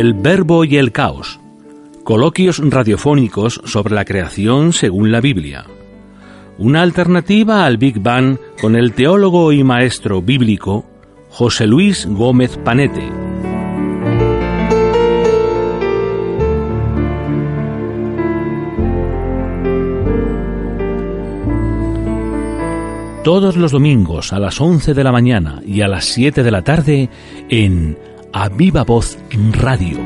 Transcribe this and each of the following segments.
El verbo y el caos. Coloquios radiofónicos sobre la creación según la Biblia. Una alternativa al Big Bang con el teólogo y maestro bíblico José Luis Gómez Panete. Todos los domingos a las 11 de la mañana y a las 7 de la tarde en A Viva Voz Radio.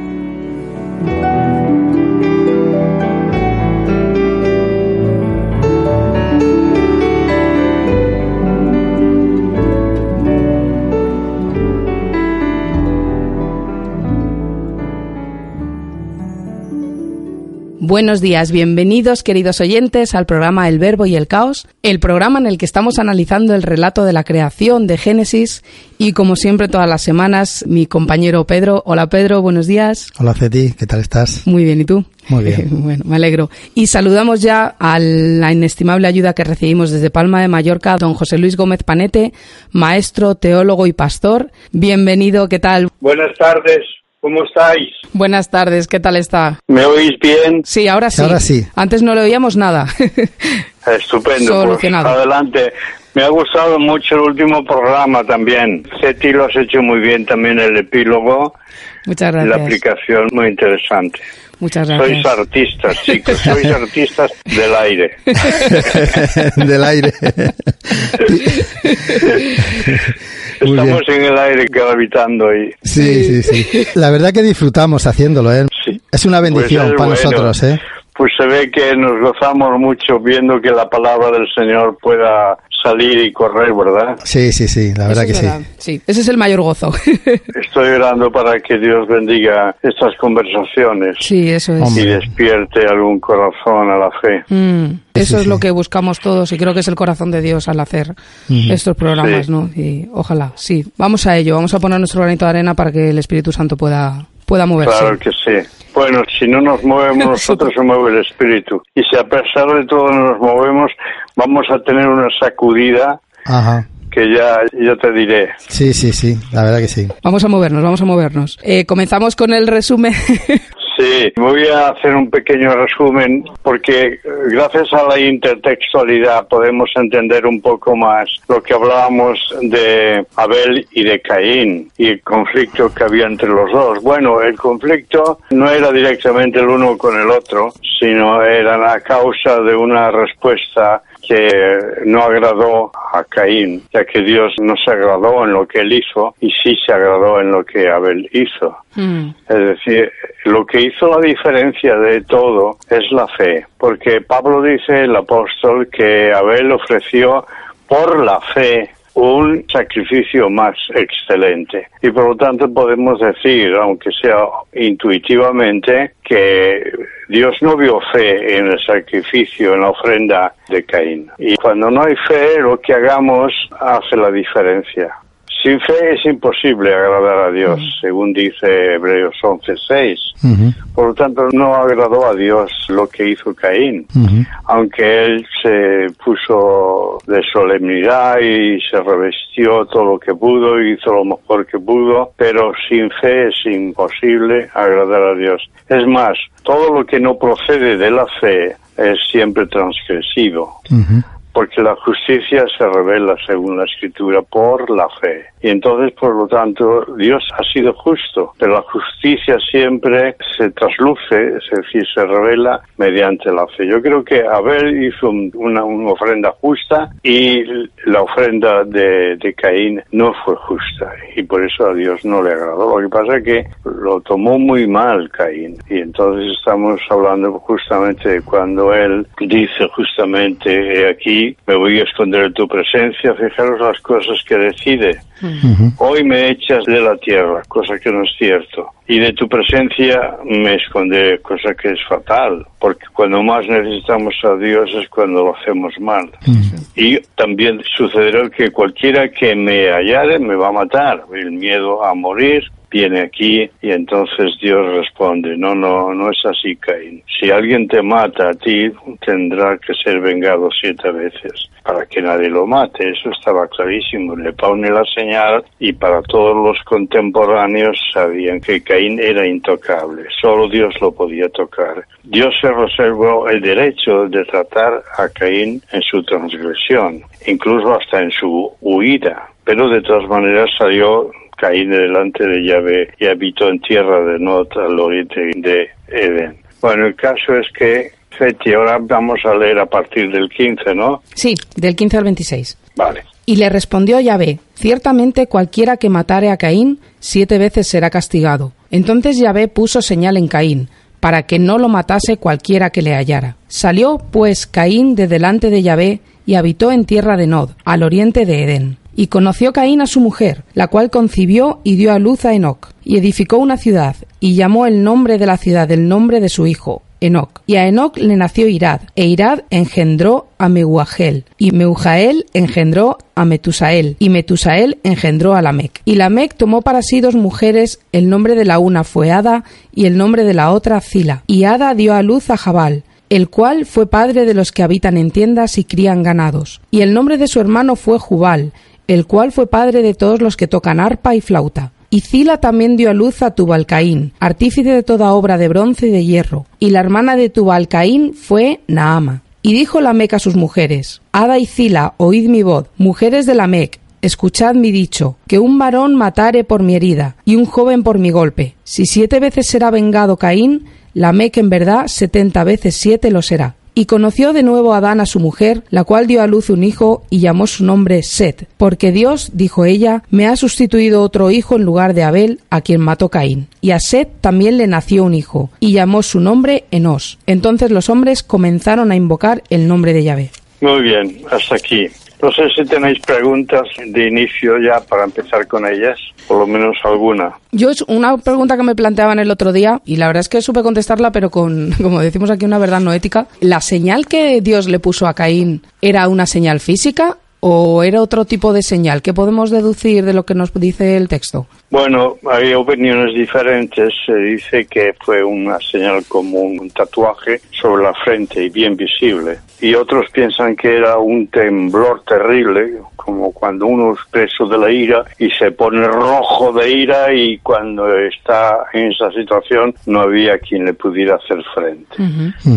Buenos días, bienvenidos queridos oyentes al programa El Verbo y el Caos, el programa en el que estamos analizando el relato de la creación de Génesis y como siempre todas las semanas mi compañero Pedro. Hola Pedro, buenos días. Hola Ceti, ¿qué tal estás? Muy bien, ¿y tú? Muy bien. bueno, me alegro. Y saludamos ya a la inestimable ayuda que recibimos desde Palma de Mallorca, don José Luis Gómez Panete, maestro, teólogo y pastor. Bienvenido, ¿qué tal? Buenas tardes. ¿Cómo estáis? Buenas tardes, ¿qué tal está? ¿Me oís bien? Sí, ahora sí. Ahora sí. Antes no le oíamos nada. Estupendo. Pues Solucionado. adelante. Me ha gustado mucho el último programa también. Ceti lo has hecho muy bien también el epílogo. Muchas y gracias. La aplicación muy interesante. Muchas Sois artistas, chicos, sois artistas del aire. Del aire. Estamos en el aire gravitando y Sí, sí, sí. La verdad que disfrutamos haciéndolo, ¿eh? Sí. Es una bendición Pues es para bueno. nosotros, ¿eh? pues se ve que nos gozamos mucho viendo que la palabra del Señor pueda salir y correr, ¿verdad? Sí, sí, sí, la verdad Eso que sí. Sí, ese es el mayor gozo. Estoy orando para que Dios bendiga estas conversaciones sí, eso es. y Hombre. despierte algún corazón a la fe. Mm, eso Sí, es lo que buscamos todos y creo que es el corazón de Dios al hacer estos programas, Sí. ¿no? Y ojalá, sí. Vamos a ello, vamos a poner nuestro granito de arena para que el Espíritu Santo pueda, pueda moverse. Claro que sí. Bueno, si no nos movemos nosotros se mueve el espíritu. Y si a pesar de todo nos movemos, vamos a tener una sacudida Ajá. que ya, ya te diré. Sí, sí, sí, la verdad que sí. Vamos a movernos, vamos a movernos. Eh, comenzamos con el resumen. Sí, voy a hacer un pequeño resumen porque eh, gracias a la intertextualidad podemos entender un poco más lo que hablábamos de Abel y de Caín y el conflicto que había entre los dos. Bueno, el conflicto no era directamente el uno con el otro, sino era la causa de una respuesta que no agradó a Caín, ya que Dios no se agradó en lo que él hizo y sí se agradó en lo que Abel hizo. Mm, Es decir, lo que hizo la diferencia de todo es la fe, porque Pablo dice, el apóstol, que Abel ofreció por la fe un sacrificio más excelente. Y por lo tanto podemos decir, aunque sea intuitivamente, que Dios no vio fe en el sacrificio, en la ofrenda de Caín. Y cuando no hay fe, lo que hagamos hace la diferencia. Sin fe es imposible agradar a Dios, según dice Hebreos 11:6. Ujú, Por lo tanto, no agradó a Dios lo que hizo Caín, aunque él se puso de solemnidad y se revestió todo lo que pudo, hizo lo mejor que pudo, pero sin fe es imposible agradar a Dios. Es más, todo lo que no procede de la fe es siempre transgresivo. Porque la justicia se revela según la escritura por la fe. Y entonces, por lo tanto, Dios ha sido justo, pero la justicia siempre se trasluce, es decir, se revela mediante la fe. Yo creo que Abel hizo una, ofrenda justa y la ofrenda de, de, Caín no fue justa y por eso a Dios no le agradó. Lo que pasa es que lo tomó muy mal Caín y entonces estamos hablando justamente de cuando él dice justamente aquí me voy a esconder en tu presencia, fijaros las cosas que decide. Hoy me echas de la tierra, cosa que no es cierto. Y de tu presencia me esconderé, cosa que es fatal, porque cuando más necesitamos a Dios es cuando lo hacemos mal. Y también sucederá que cualquiera que me hallare me va a matar. El miedo a morir, viene aquí y entonces Dios responde, no, no, no es así, Caín. Si alguien te mata a ti, tendrá que ser vengado siete veces para que nadie lo mate. Eso estaba clarísimo. Le pone la señal y para todos los contemporáneos sabían que Caín era intocable. Solo Dios lo podía tocar. Dios se reservó el derecho de tratar a Caín en su transgresión, incluso hasta en su huida. Pero de todas maneras salió Caín delante de Yahvé y habitó en tierra de Nod al oriente de Edén. Bueno, el caso es que, Feti, ahora vamos a leer a partir del 15, ¿no? Sí, del 15 al 26. Vale. Y le respondió Yahvé, ciertamente cualquiera que matare a Caín, siete veces será castigado. Entonces Yahvé puso señal en Caín, para que no lo matase cualquiera que le hallara. Salió, pues, Caín de delante de Yahvé, y habitó en tierra de Nod, al oriente de Edén. Y conoció Caín a su mujer, la cual concibió y dio a luz a Enoc, y edificó una ciudad, y llamó el nombre de la ciudad el nombre de su hijo, Enoc. Y a Enoc le nació Irad, e Irad engendró a Mehuajel, y Meujael engendró a Metusael, y Metusael engendró a Lamec. Y Lamec tomó para sí dos mujeres, el nombre de la una fue Ada, y el nombre de la otra Zila. Y Ada dio a luz a Jabal, el cual fue padre de los que habitan en tiendas y crían ganados. Y el nombre de su hermano fue Jubal, el cual fue padre de todos los que tocan arpa y flauta. Y Zila también dio a luz a Tubalcaín, artífice de toda obra de bronce y de hierro, y la hermana de Tubalcaín fue Naama. Y dijo Lamec a sus mujeres, Ada y Zila, oíd mi voz, mujeres de Lamec, escuchad mi dicho, que un varón matare por mi herida, y un joven por mi golpe. Si siete veces será vengado Caín, Lamec en verdad setenta veces siete lo será. Y conoció de nuevo Adán a su mujer, la cual dio a luz un hijo y llamó su nombre Set, porque Dios, dijo ella, me ha sustituido otro hijo en lugar de Abel, a quien mató Caín. Y a Set también le nació un hijo, y llamó su nombre Enos. Entonces los hombres comenzaron a invocar el nombre de Yahvé. Muy bien, hasta aquí. No sé si tenéis preguntas de inicio ya para empezar con ellas, por lo menos alguna. Yo es una pregunta que me planteaban el otro día y la verdad es que supe contestarla, pero con, como decimos aquí, una verdad no ética. ¿La señal que Dios le puso a Caín era una señal física o era otro tipo de señal? ¿Qué podemos deducir de lo que nos dice el texto? Bueno, hay opiniones diferentes. Se dice que fue una señal como un tatuaje sobre la frente y bien visible. Y otros piensan que era un temblor terrible, como cuando uno es preso de la ira y se pone rojo de ira y cuando está en esa situación no había quien le pudiera hacer frente.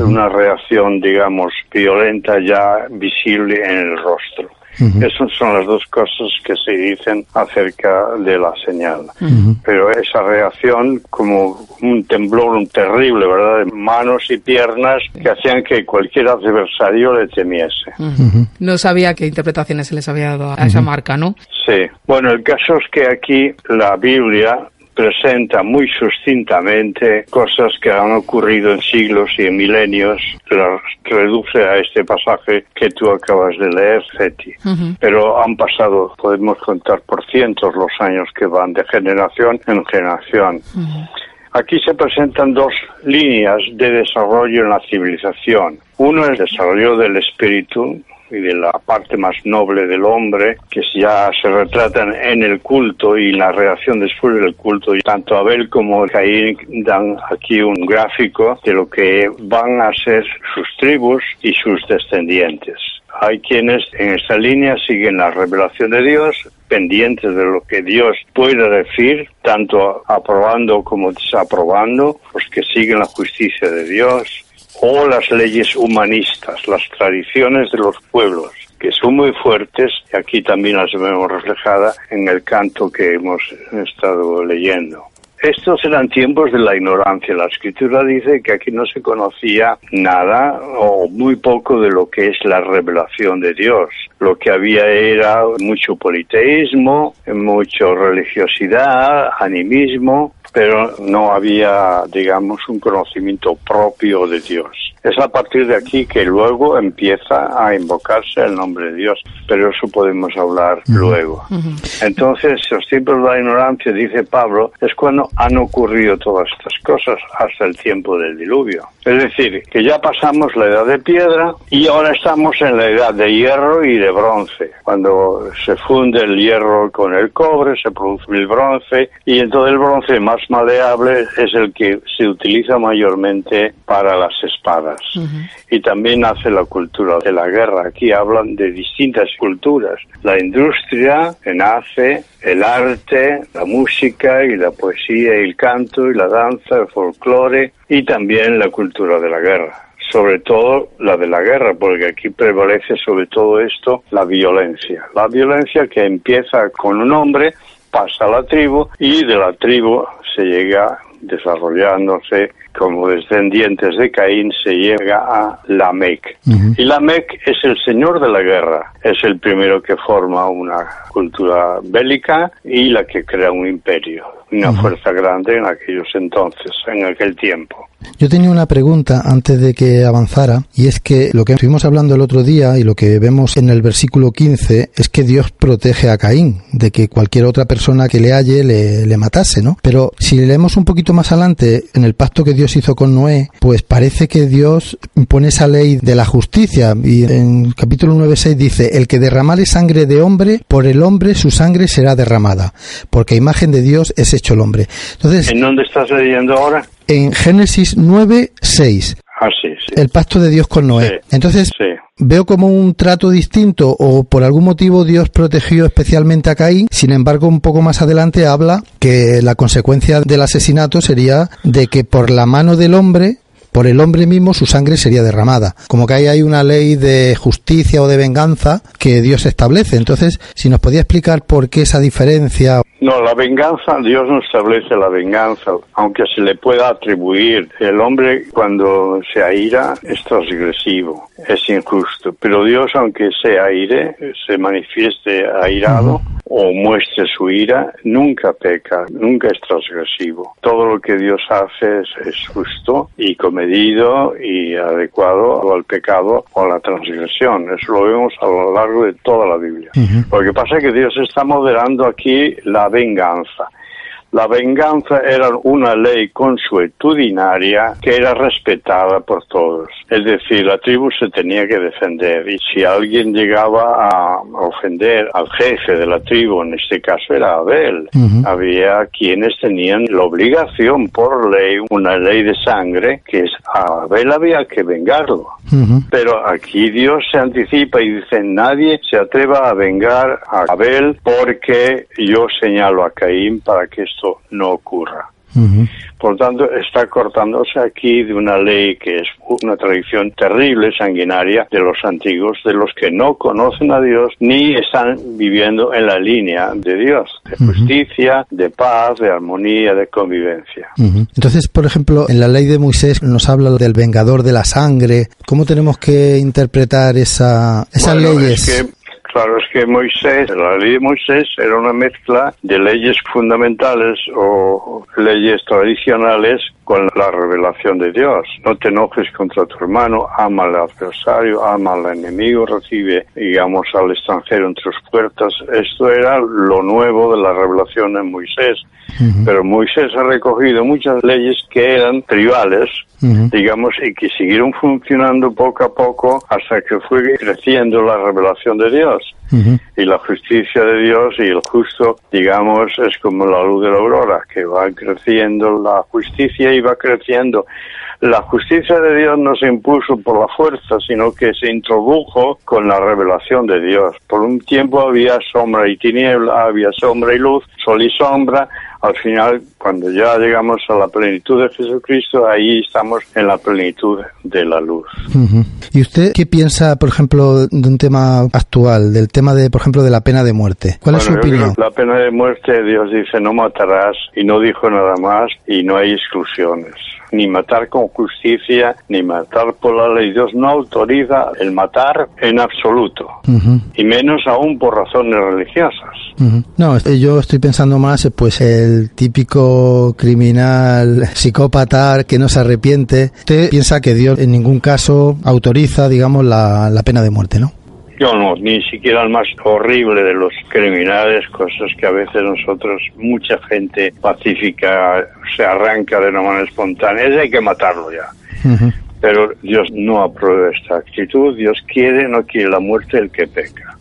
Una reacción, digamos, violenta ya visible en el rostro. Esas son las dos cosas que se dicen acerca de la señal. Pero esa reacción, como un temblor un terrible, ¿verdad? De manos y piernas que hacían que cualquier adversario le temiese. No sabía qué interpretaciones se les había dado a esa marca, ¿no? Sí. Bueno, el caso es que aquí la Biblia presenta muy sucintamente cosas que han ocurrido en siglos y en milenios, las reduce a este pasaje que tú acabas de leer, Feti. Pero han pasado, podemos contar por cientos los años que van de generación en generación. Aquí se presentan dos líneas de desarrollo en la civilización. Uno es el desarrollo del espíritu, y de la parte más noble del hombre, que ya se retratan en el culto y la reacción después del culto. Y tanto Abel como Caín dan aquí un gráfico de lo que van a ser sus tribus y sus descendientes. Hay quienes en esta línea siguen la revelación de Dios, pendientes de lo que Dios puede decir, tanto aprobando como desaprobando, pues que siguen la justicia de Dios, o las leyes humanistas, las tradiciones de los pueblos. que son muy fuertes y aquí también las vemos reflejadas en el canto que hemos estado leyendo. Estos eran tiempos de la ignorancia. La escritura dice que aquí no se conocía nada o muy poco de lo que es la revelación de Dios. Lo que había era mucho politeísmo, mucha religiosidad, animismo, pero no había, digamos, un conocimiento propio de Dios. Es a partir de aquí que luego empieza a invocarse el nombre de Dios, pero eso podemos hablar luego. Entonces, los tiempos de la ignorancia, dice Pablo, es cuando han ocurrido todas estas cosas hasta el tiempo del diluvio. Es decir, que ya pasamos la edad de piedra y ahora estamos en la edad de hierro y de bronce. Cuando se funde el hierro con el cobre, se produce el bronce y entonces el bronce más maleable es el que se utiliza mayormente para las espadas. Y también hace la cultura de la guerra. Aquí hablan de distintas culturas. La industria nace, el arte, la música y la poesía y el canto y la danza, el folclore y también la cultura de la guerra sobre todo la de la guerra, porque aquí prevalece sobre todo esto la violencia. La violencia que empieza con un hombre, pasa a la tribu y de la tribu se llega desarrollándose como descendientes de Caín se llega a Lamec. Y Lamec es el señor de la guerra, es el primero que forma una cultura bélica y la que crea un imperio, una fuerza grande en aquellos entonces, en aquel tiempo. Yo tenía una pregunta antes de que avanzara, y es que lo que estuvimos hablando el otro día y lo que vemos en el versículo 15 es que Dios protege a Caín de que cualquier otra persona que le halle le, matase, ¿no? Pero si leemos un poquito más adelante en el pacto que Dios hizo con Noé, pues parece que Dios pone esa ley de la justicia y en capítulo 9.6 dice, el que derramare sangre de hombre, por el hombre su sangre será derramada, porque imagen de Dios es hecho el hombre. Entonces, ¿En dónde estás leyendo ahora? En Génesis 9.6, Ah, sí, sí. el pacto de Dios con Noé. Sí. Entonces, veo como un trato distinto o por algún motivo Dios protegió especialmente a Caín. Sin embargo, un poco más adelante habla que la consecuencia del asesinato sería de que por la mano del hombre por el hombre mismo su sangre sería derramada. Como que ahí hay una ley de justicia o de venganza que Dios establece. Entonces, si nos podía explicar por qué esa diferencia. No, la venganza, Dios no establece la venganza, aunque se le pueda atribuir. El hombre cuando se aira es transgresivo, es injusto, pero Dios aunque se aire, se manifieste airado o muestre su ira, nunca peca, nunca es transgresivo. Todo lo que Dios hace es, es justo y comedido y adecuado al pecado o a la transgresión. Eso lo vemos a lo largo de toda la Biblia. Lo que pasa es que Dios está moderando aquí la venganza. La venganza era una ley consuetudinaria que era respetada por todos. Es decir, la tribu se tenía que defender y si alguien llegaba a ofender al jefe de la tribu, en este caso era Abel, había quienes tenían la obligación por ley, una ley de sangre, que es a Abel había que vengarlo. Pero aquí Dios se anticipa y dice, nadie se atreva a vengar a Abel porque yo señalo a Caín para que esto no ocurra. Por tanto, está cortándose aquí de una ley que es una tradición terrible, sanguinaria, de los antiguos, de los que no conocen a Dios ni están viviendo en la línea de Dios, de justicia, de paz, de armonía, de convivencia. Entonces, por ejemplo, en la ley de Moisés nos habla del vengador de la sangre. ¿Cómo tenemos que interpretar esa, esas Bueno, leyes? Es que, claro, es que Moisés, la ley de Moisés era una mezcla de leyes fundamentales o leyes tradicionales con la revelación de Dios. No te enojes contra tu hermano, ama al adversario, ama al enemigo, recibe, digamos, al extranjero en tus puertas. Esto era lo nuevo de la revelación en Moisés. Pero Moisés ha recogido muchas leyes que eran tribales, digamos, y que siguieron funcionando poco a poco hasta que fue creciendo la revelación de Dios. Y la justicia de Dios y el justo, digamos, es como la luz de la aurora, que va creciendo la justicia y va creciendo. La justicia de Dios no se impuso por la fuerza, sino que se introdujo con la revelación de Dios. Por un tiempo había sombra y tiniebla, había sombra y luz, sol y sombra, al final, cuando ya llegamos a la plenitud de Jesucristo, ahí estamos en la plenitud de la luz. ¿Y usted qué piensa, por ejemplo, de un tema actual, del tema de, por ejemplo, de la pena de muerte? ¿Cuál es su opinión? La pena de muerte, Dios dice, no matarás, y no dijo nada más, y no hay exclusiones ni matar con justicia, ni matar por la ley. Dios no autoriza el matar en absoluto, y menos aún por razones religiosas. No, yo estoy pensando más, pues, el típico criminal psicópata que no se arrepiente. Usted piensa que Dios en ningún caso autoriza, digamos, la, la pena de muerte, ¿no? Yo no, ni siquiera el más horrible de los criminales, cosas que a veces nosotros, mucha gente pacífica, se arranca de una manera espontánea, ese hay que matarlo ya. Pero Dios no aprueba esta actitud, Dios quiere, no quiere la muerte del que peca.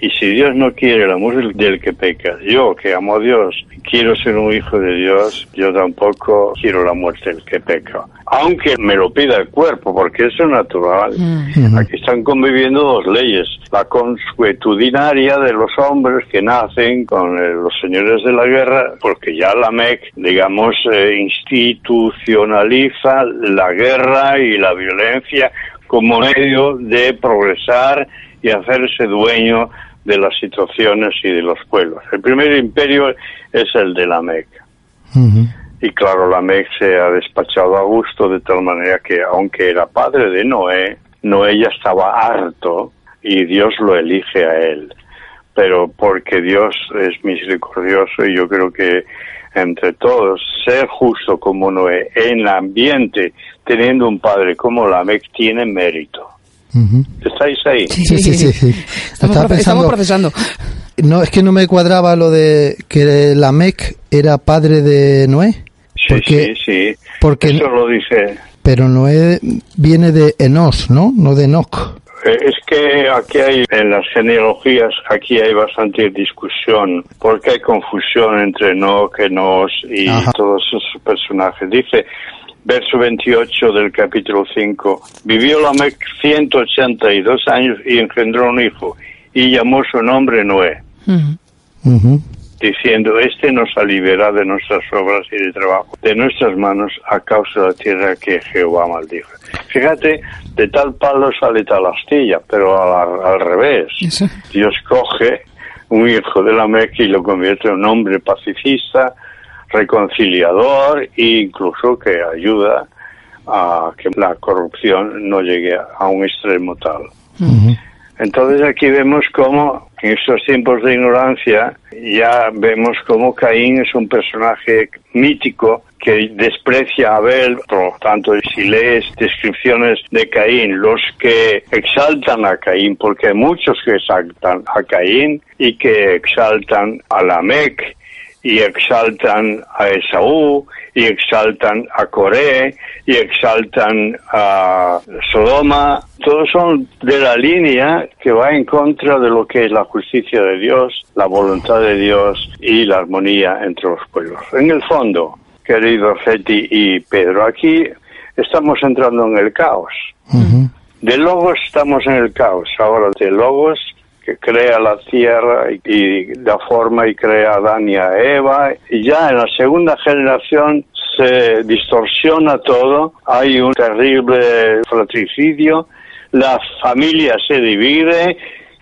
Y si Dios no quiere la muerte del que peca, yo que amo a Dios, quiero ser un hijo de Dios, yo tampoco quiero la muerte del que peca. Aunque me lo pida el cuerpo, porque eso es natural. Aquí están conviviendo dos leyes. La consuetudinaria de los hombres que nacen con eh, los señores de la guerra, porque ya la MEC, digamos, eh, institucionaliza la guerra y la violencia como medio de progresar y hacerse dueño de las situaciones y de los pueblos. El primer imperio es el de la Meca. Y claro, la Meca se ha despachado a gusto de tal manera que, aunque era padre de Noé, Noé ya estaba harto y Dios lo elige a él. Pero porque Dios es misericordioso y yo creo que entre todos, ser justo como Noé en el ambiente, teniendo un padre como la Mec, tiene mérito. ¿Estáis ahí? Sí, sí, sí. Estamos, procesando. No, es que no me cuadraba lo de que Lamec era padre de Noé. Sí, sí, sí. Porque, Eso lo dice. Pero Noé viene de Enos, ¿no? No de Enoch. Eh, es que aquí hay, en las genealogías, aquí hay bastante discusión, porque hay confusión entre Enoch, Enos y todos esos personajes. Dice, verso 28 del capítulo 5. Vivió Lamec 182 años y engendró un hijo y llamó su nombre Noé. Diciendo, este nos aliviará de nuestras obras y de trabajo, de nuestras manos a causa de la tierra que Jehová maldijo. Fíjate, de tal palo sale tal astilla, pero al, revés. Dios coge un hijo de Lamec y lo convierte en un hombre pacifista, reconciliador e incluso que ayuda a que la corrupción no llegue a un extremo tal. Entonces aquí vemos cómo en estos tiempos de ignorancia ya vemos cómo Caín es un personaje mítico que desprecia a Abel, por lo tanto, si lees descripciones de Caín, los que exaltan a Caín, porque hay muchos que exaltan a Caín y que exaltan a Lamec y exaltan a Esaú y exaltan a Coré y exaltan a Sodoma. Todos son de la línea que va en contra de lo que es la justicia de Dios, la voluntad de Dios y la armonía entre los pueblos. En el fondo, querido Feti y Pedro, aquí estamos entrando en el caos. De Logos estamos en el caos. Ahora, de Logos que crea la tierra y, da forma y crea a Adán y a Eva. Y ya en la segunda generación se distorsiona todo, hay un terrible fratricidio, la familia se divide,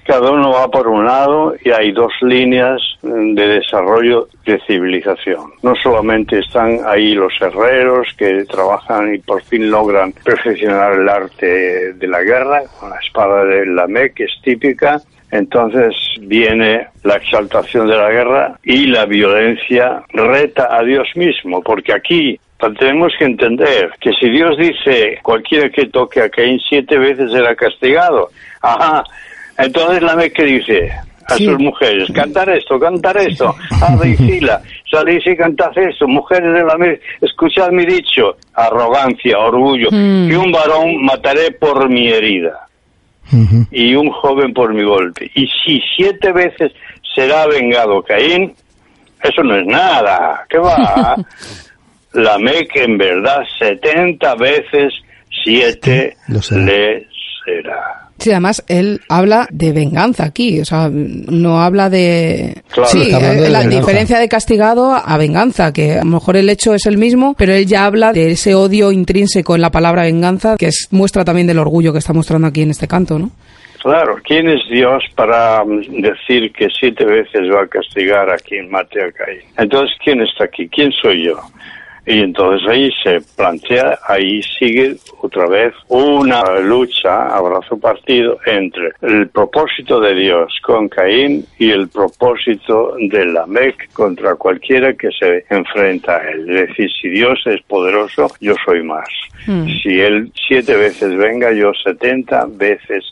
cada uno va por un lado y hay dos líneas de desarrollo de civilización. No solamente están ahí los herreros que trabajan y por fin logran perfeccionar el arte de la guerra, con la espada de la que es típica, entonces viene la exaltación de la guerra y la violencia reta a Dios mismo, porque aquí tenemos que entender que si Dios dice cualquiera que toque a Caín siete veces será castigado, ajá, entonces la que dice a sus mujeres, cantar esto, cantar esto, a y fila, salís y cantad esto, mujeres de la mesa, escuchad mi dicho, arrogancia, orgullo, mm. y un varón mataré por mi herida y un joven por mi golpe. Y si siete veces será vengado Caín, eso no es nada. ¿Qué va? La que en verdad setenta veces siete le será. Sí, además él habla de venganza aquí, o sea, no habla de... Claro, sí, de eh, la diferencia de castigado a venganza, que a lo mejor el hecho es el mismo, pero él ya habla de ese odio intrínseco en la palabra venganza, que es muestra también del orgullo que está mostrando aquí en este canto, ¿no? Claro, ¿quién es Dios para mm, decir que siete veces va a castigar a quien mate a Caín? Entonces, ¿quién está aquí? ¿Quién soy yo? Y entonces ahí se plantea, ahí sigue otra vez una lucha, abrazo partido, entre el propósito de Dios con Caín y el propósito de Lamec contra cualquiera que se enfrenta a él. Es decir, si Dios es poderoso, yo soy más. Si él siete veces venga, yo setenta veces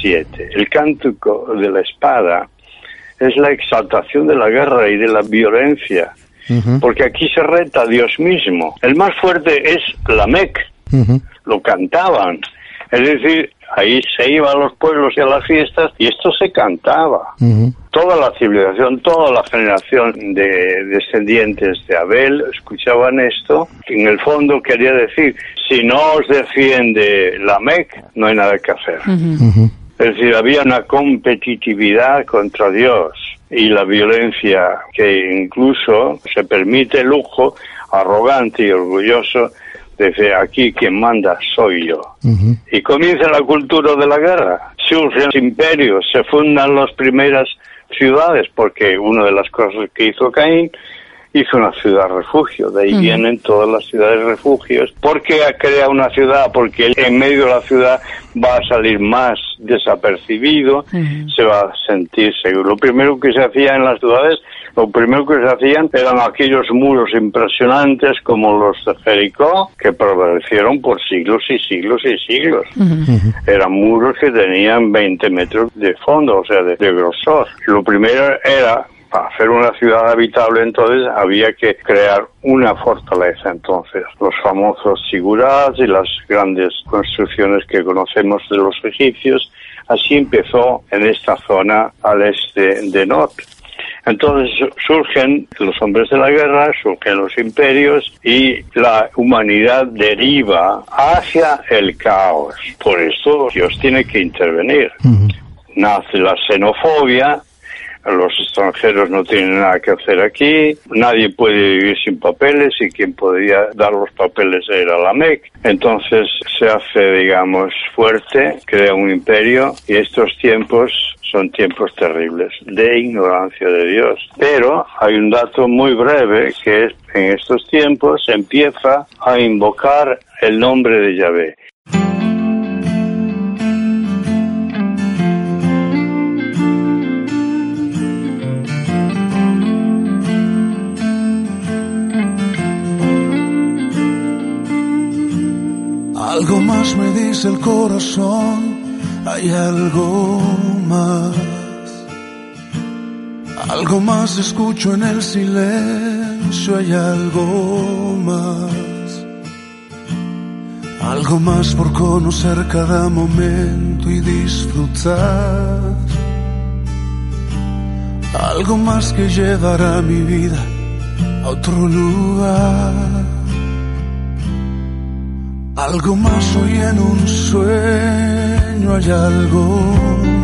siete. El cántico de la espada es la exaltación de la guerra y de la violencia, Porque aquí se reta a Dios mismo. El más fuerte es Lamec, ujú, lo cantaban. Es decir, ahí se iba a los pueblos y a las fiestas y esto se cantaba. Toda la civilización, toda la generación de descendientes de Abel escuchaban esto. En el fondo quería decir, si no os defiende Lamec, no hay nada que hacer. Es decir, había una competitividad contra Dios y la violencia que incluso se permite el lujo arrogante y orgulloso de decir aquí quien manda soy yo. Y comienza la cultura de la guerra. Surgen los imperios, se fundan las primeras ciudades, porque una de las cosas que hizo Caín hizo una ciudad refugio. De ahí vienen todas las ciudades refugios. ¿Por qué crea una ciudad? Porque en medio de la ciudad va a salir más desapercibido, se va a sentir seguro. Lo primero que se hacía en las ciudades, lo primero que se hacían eran aquellos muros impresionantes como los de Jericó, que prevalecieron por siglos y siglos y siglos. Eran muros que tenían 20 metros de fondo, o sea, de, de grosor. Lo primero era para hacer una ciudad habitable entonces había que crear una fortaleza entonces los famosos sigurats y las grandes construcciones que conocemos de los egipcios así empezó en esta zona al este de Nod entonces surgen los hombres de la guerra, surgen los imperios y la humanidad deriva hacia el caos. Por eso Dios tiene que intervenir. Nace la xenofobia, los extranjeros no tienen nada que hacer aquí, nadie puede vivir sin papeles y quien podía dar los papeles era la MEC. Entonces se hace, digamos, fuerte, crea un imperio y estos tiempos son tiempos terribles de ignorancia de Dios. Pero hay un dato muy breve que es en estos tiempos empieza a invocar el nombre de Yahvé. Algo más me dice el corazón, hay algo más. Algo más escucho en el silencio, hay algo más. Algo más por conocer cada momento y disfrutar. Algo más que llevará mi vida a otro lugar. Algo más hoy en un sueño hay algo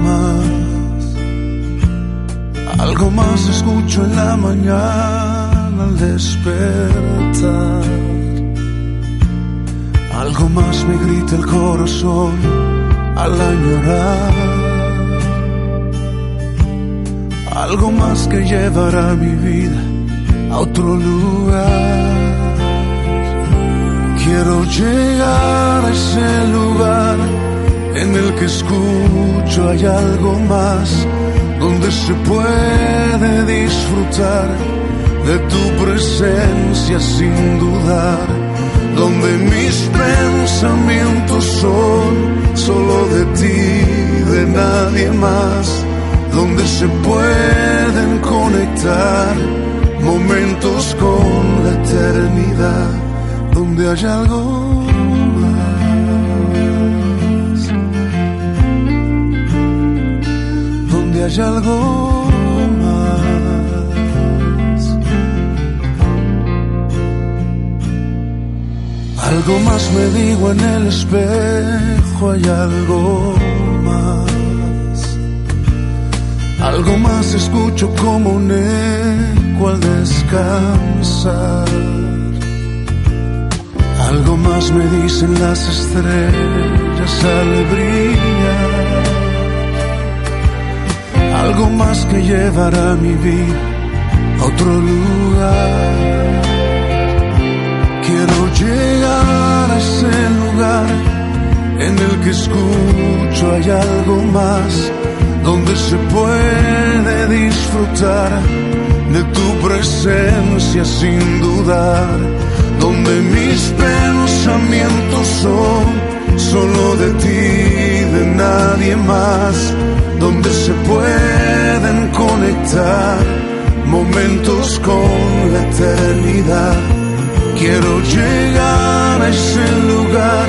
más. Algo más escucho en la mañana al despertar. Algo más me grita el corazón al añorar. Algo más que llevará mi vida a otro lugar. Quiero llegar a ese lugar en el que escucho hay algo más, donde se puede disfrutar de tu presencia sin dudar, donde mis pensamientos son solo de ti, de nadie más, donde se pueden conectar momentos con la eternidad donde hay algo más, donde hay algo más, Algo más me digo en el espejo, hay algo más. Algo más escucho como un eco al descansar. Más me dicen las estrellas al brillar. Algo más que llevará mi vida a otro lugar. Quiero llegar a ese lugar en el que escucho hay algo más, donde se puede disfrutar de tu presencia sin dudar, donde mis pensamientos son solo de ti, de nadie más, donde se pueden conectar momentos con la eternidad. Quiero llegar a ese lugar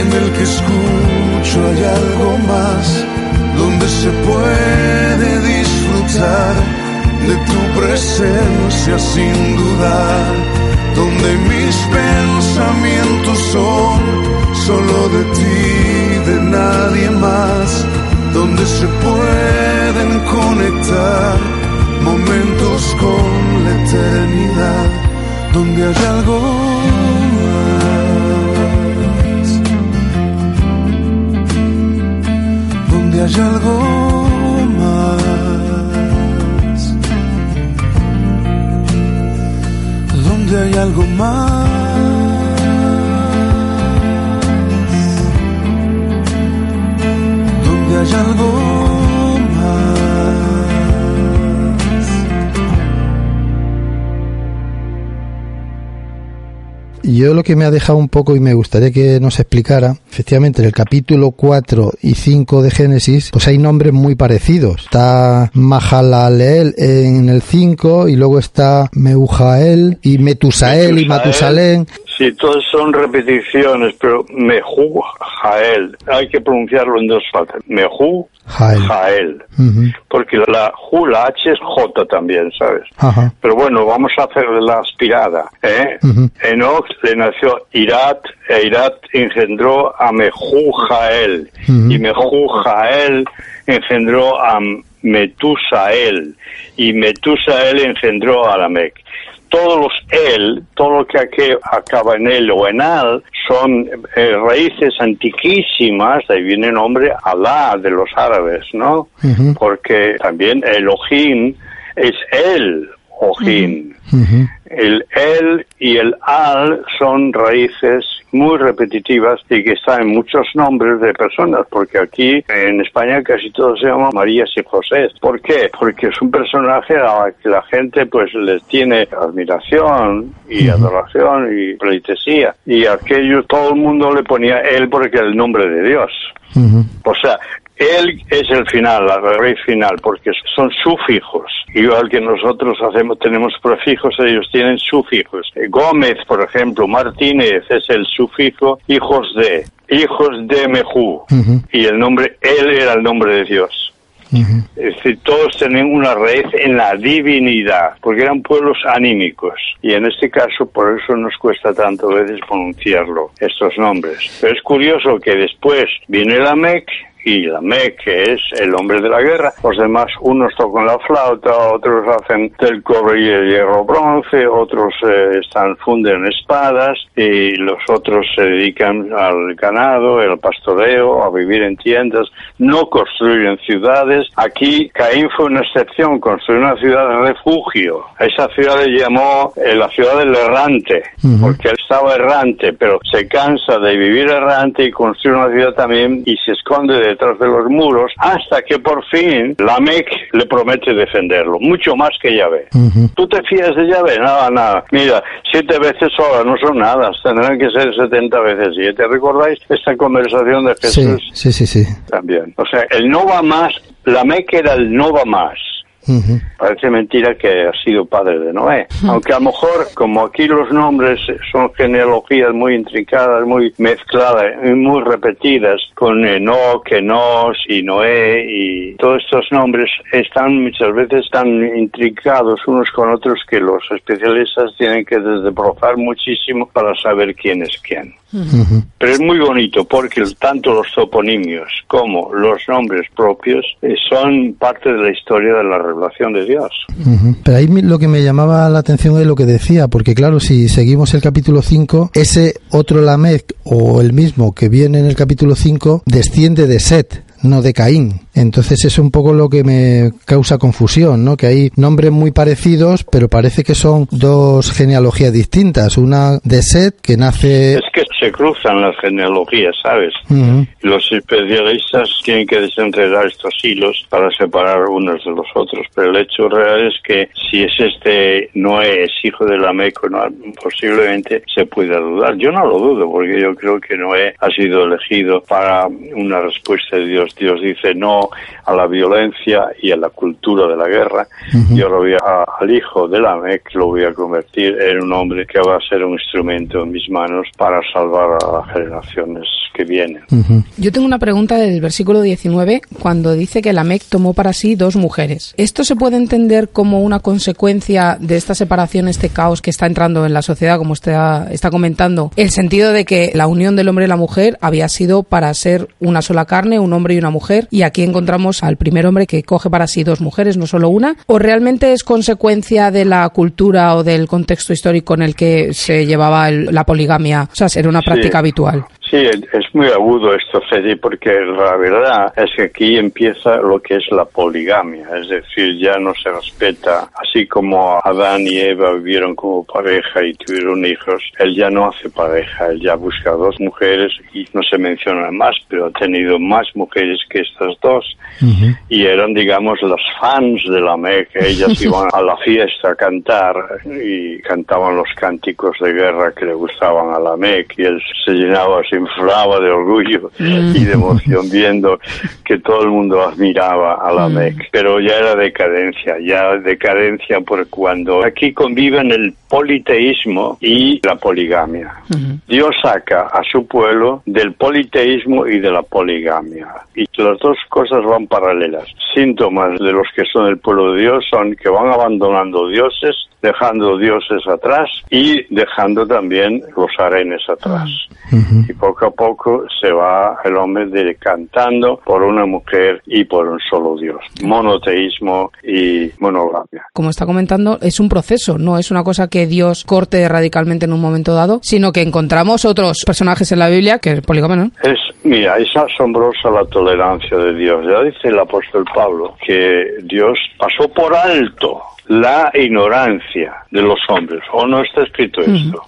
en el que escucho hay algo más, donde se puede disfrutar de tu presencia sin dudar, donde mis pensamientos son solo de ti, de nadie más, donde se pueden conectar momentos con la eternidad donde hay algo más, donde hay algo más, hay algo más, donde hay algo yo lo que me ha dejado un poco y me gustaría que nos explicara, efectivamente en el capítulo 4 y 5 de Génesis, pues hay nombres muy parecidos. Está Mahalaleel en el 5 y luego está Meujael y Metusael y Matusalén. Sí, todos son repeticiones, pero Mehu Jael, hay que pronunciarlo en dos partes. Mehu Jael. Porque la Ju, la H es J también, ¿sabes? Pero bueno, vamos a hacer la aspirada. ¿eh? Enoch le nació Irat, e Irat engendró a Mehu Jael. Y Mehu Jael engendró a Metusael. Y Metusael engendró a Lamec todos los el, todo lo que acaba en el o en al, son eh, raíces antiquísimas, de ahí viene el nombre Alá de los árabes, ¿no? Porque también Elohim es el Ojim. El el y el al son raíces muy repetitivas y que están en muchos nombres de personas, porque aquí en España casi todos se llaman María y José. ¿Por qué? Porque es un personaje a la que la gente pues les tiene admiración y adoración y pleitesía. Y aquello todo el mundo le ponía él porque era el nombre de Dios. O sea, él es el final, la raíz final, porque son sufijos. Igual que nosotros hacemos, tenemos prefijos, ellos tienen sufijos. Gómez, por ejemplo, Martínez es el sufijo hijos de, hijos de Mejú. Y el nombre, él era el nombre de Dios. Es decir, todos tenían una raíz en la divinidad, porque eran pueblos anímicos. Y en este caso, por eso nos cuesta tanto veces pronunciarlo, estos nombres. Pero es curioso que después viene la Mec y la Me, que es el hombre de la guerra. Los demás, unos tocan la flauta, otros hacen del cobre y el hierro bronce, otros eh, están funden espadas y los otros se dedican al ganado, al pastoreo, a vivir en tiendas, no construyen ciudades. Aquí Caín fue una excepción, construyó una ciudad de refugio. A esa ciudad le llamó eh, la ciudad del errante, porque él estaba errante, pero se cansa de vivir errante y construye una ciudad también y se esconde de detrás de los muros, hasta que por fin la MEC le promete defenderlo, mucho más que Yahvé. ¿Tú te fías de Yahvé? Nada, nada. Mira, siete veces sola no son nada, tendrán que ser setenta veces siete. ¿Recordáis esta conversación de Jesús? Sí, sí, sí. También. O sea, el no va más, la MEC era el no va más. Parece mentira que ha sido padre de Noé. Aunque a lo mejor, como aquí los nombres son genealogías muy intrincadas, muy mezcladas muy repetidas, con Enoch, Enos y Noé y todos estos nombres están muchas veces tan intrincados unos con otros que los especialistas tienen que desbrozar muchísimo para saber quién es quién. Pero es muy bonito porque tanto los toponimios como los nombres propios eh, son parte de la historia de la de Dios. Pero ahí lo que me llamaba la atención es lo que decía, porque claro, si seguimos el capítulo 5, ese otro Lamec o el mismo que viene en el capítulo 5 desciende de Set, no de Caín. Entonces es un poco lo que me causa confusión, ¿no? Que hay nombres muy parecidos, pero parece que son dos genealogías distintas. Una de Set, que nace... Es que se cruzan las genealogías, ¿sabes? Los especialistas tienen que desenredar estos hilos para separar unos de los otros, pero el hecho real es que si es este no es hijo de la Meco, posiblemente se pueda dudar. Yo no lo dudo, porque yo creo que Noé ha sido elegido para una respuesta de Dios. Dios dice no a la violencia y a la cultura de la guerra. Yo lo voy a, al hijo de la MEC lo voy a convertir en un hombre que va a ser un instrumento en mis manos para salvar a las generaciones que vienen. Yo tengo una pregunta del versículo 19 cuando dice que la MEC tomó para sí dos mujeres. ¿Esto se puede entender como una consecuencia de esta separación, este caos que está entrando en la sociedad, como usted está comentando? El sentido de que la unión del hombre y la mujer había sido para ser una sola carne, un hombre y una mujer, y aquí encontramos al primer hombre que coge para sí dos mujeres, no solo una, o realmente es consecuencia de la cultura o del contexto histórico en el que se llevaba la poligamia, o sea, era una práctica habitual. Sí, es muy agudo esto, Fede, porque la verdad es que aquí empieza lo que es la poligamia, es decir, ya no se respeta, así como Adán y Eva vivieron como pareja y tuvieron hijos, él ya no hace pareja, él ya busca dos mujeres y no se menciona más, pero ha tenido más mujeres que estas dos. Y eran, digamos, las fans de la Meca, ellas iban a la fiesta a cantar y cantaban los cánticos de guerra que le gustaban a la Meca y él se llenaba así inflaba de orgullo y de emoción viendo que todo el mundo admiraba a la Mec. Pero ya era decadencia, ya decadencia por cuando aquí conviven el politeísmo y la poligamia. Dios saca a su pueblo del politeísmo y de la poligamia. Y las dos cosas van paralelas. Síntomas de los que son el pueblo de Dios son que van abandonando dioses, dejando dioses atrás y dejando también los arenes atrás. Y poco a poco se va el hombre decantando por una mujer y por un solo Dios. Monoteísmo y monogamia. Como está comentando, es un proceso, no es una cosa que Dios corte radicalmente en un momento dado, sino que encontramos otros personajes en la Biblia que es poligamia, Es, mira, es asombrosa la tolerancia de Dios. Ya dice el apóstol Pablo que Dios pasó por alto la ignorancia de los hombres. ¿O no está escrito esto?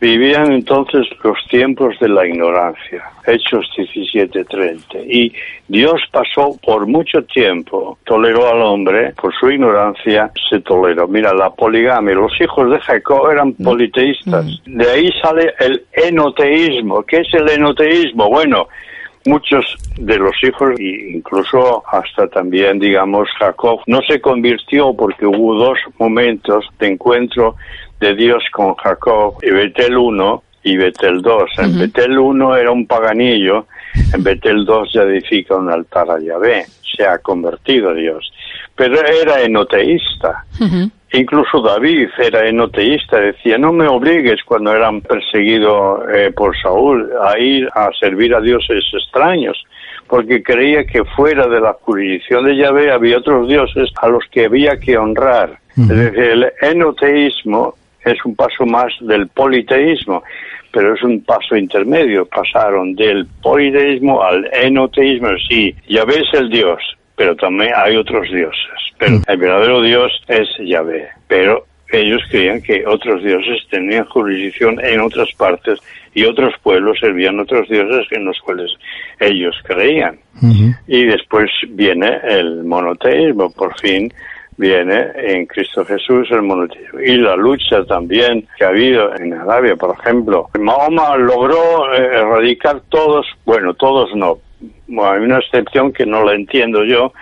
Vivían entonces los tiempos de la ignorancia. Hechos 17:30. Y Dios pasó por mucho tiempo, toleró al hombre, por su ignorancia se toleró. Mira, la poligamia, los hijos de Jacob eran politeístas. De ahí sale el enoteísmo. ¿Qué es el enoteísmo? Bueno, muchos de los hijos, incluso hasta también, digamos, Jacob, no se convirtió porque hubo dos momentos de encuentro de Dios con Jacob, y Betel 1 y Betel 2. En Betel 1 era un paganillo, en Betel 2 ya edifica un altar a Yahvé, se ha convertido Dios. Pero era enoteísta. Incluso David era enoteísta, decía, no me obligues cuando eran perseguidos eh, por Saúl a ir a servir a dioses extraños, porque creía que fuera de la jurisdicción de Yahvé había otros dioses a los que había que honrar. Es decir, el enoteísmo es un paso más del politeísmo, pero es un paso intermedio. Pasaron del politeísmo al enoteísmo. Sí, Yahvé es el Dios, pero también hay otros dioses. Pero mm. el verdadero Dios es Yahvé. Pero ellos creían que otros dioses tenían jurisdicción en otras partes y otros pueblos servían otros dioses en los cuales ellos creían. Y después viene el monoteísmo, por fin viene en Cristo Jesús el monoteísmo. Y la lucha también que ha habido en Arabia, por ejemplo. Mahoma logró eh, erradicar todos, bueno, todos no, hay una excepción que no la entiendo yo,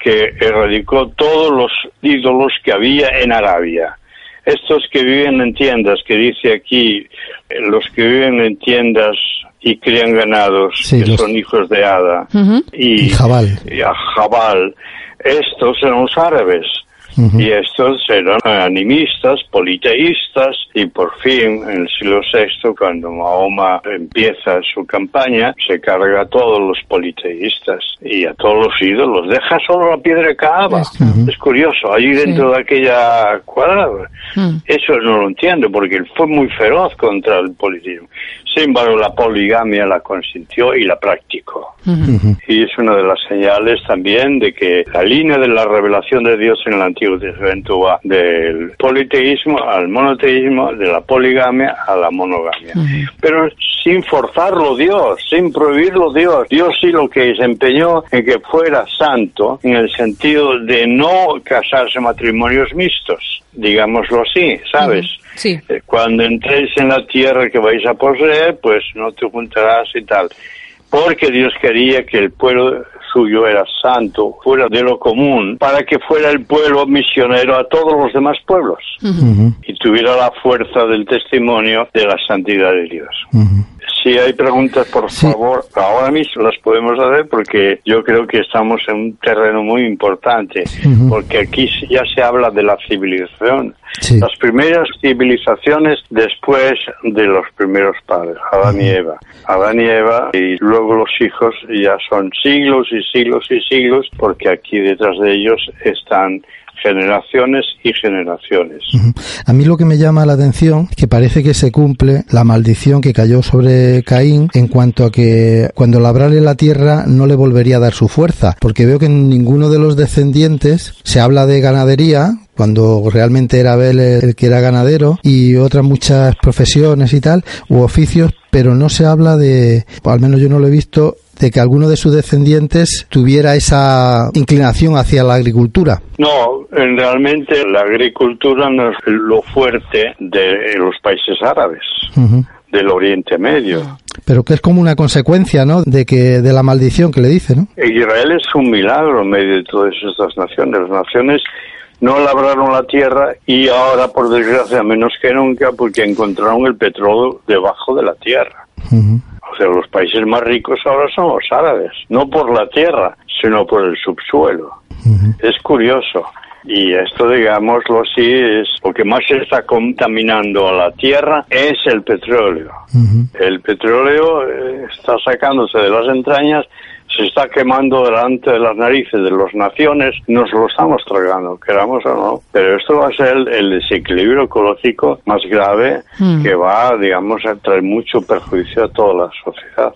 que erradicó todos los ídolos que había en Arabia. Estos que viven en tiendas, que dice aquí, eh, los que viven en tiendas y crían ganados, Sí, que los- son hijos de Ada, y, Y Jabal. y a Jabal, estos eran los árabes. Y estos eran animistas, politeístas, y por fin, en el siglo VI, cuando Mahoma empieza su campaña, se carga a todos los politeístas y a todos los ídolos. Deja solo la piedra de Kaaba. Es curioso, allí dentro de aquella cuadrada. Eso no lo entiendo, porque él fue muy feroz contra el politeísmo. Sin embargo, la poligamia la consintió y la practicó. Y es una de las señales también de que la línea de la revelación de Dios en el Antiguo Testamento va del politeísmo al monoteísmo, de la poligamia a la monogamia. Pero sin forzarlo Dios, sin prohibirlo Dios. Dios sí lo que se empeñó en que fuera santo en el sentido de no casarse matrimonios mixtos, digámoslo así, ¿sabes? Sí. Eh, Cuando entréis en la tierra que vais a poseer, pues no te juntarás y tal. Porque Dios quería que el pueblo suyo era santo, fuera de lo común, para que fuera el pueblo misionero a todos los demás pueblos y tuviera la fuerza del testimonio de la santidad de Dios. Si hay preguntas, por Sí. favor, ahora mismo las podemos hacer porque yo creo que estamos en un terreno muy importante, porque aquí ya se habla de la civilización. Sí. Las primeras civilizaciones después de los primeros padres, Adán y Eva. Adán y Eva y luego los hijos ya son siglos y siglos y siglos porque aquí detrás de ellos están generaciones y generaciones. A mí lo que me llama la atención es que parece que se cumple la maldición que cayó sobre Caín en cuanto a que cuando labrare la tierra no le volvería a dar su fuerza, porque veo que en ninguno de los descendientes se habla de ganadería, cuando realmente era Abel el, que era ganadero y otras muchas profesiones y tal, u oficios, pero no se habla de, al menos yo no lo he visto, de que alguno de sus descendientes tuviera esa inclinación hacia la agricultura. No, en- realmente la agricultura no es lo fuerte de los países árabes, del Oriente Medio. pero que es como una consecuencia, ¿no? De que de la maldición que le dice, ¿no? Israel es un milagro en medio de todas estas naciones. Las naciones no labraron la tierra y ahora, por desgracia, menos que nunca, porque encontraron el petróleo debajo de la tierra. O sea, los países más ricos ahora son los árabes, no por la tierra, sino por el subsuelo. Es curioso. Y esto, digámoslo así, es lo que más está contaminando a la tierra es el petróleo. El petróleo eh, está sacándose de las entrañas, se está quemando delante de las narices de las naciones, nos lo estamos tragando, queramos o no. Pero esto va a ser el, el desequilibrio ecológico más grave Mm. que va, digamos, a traer mucho perjuicio a toda la sociedad.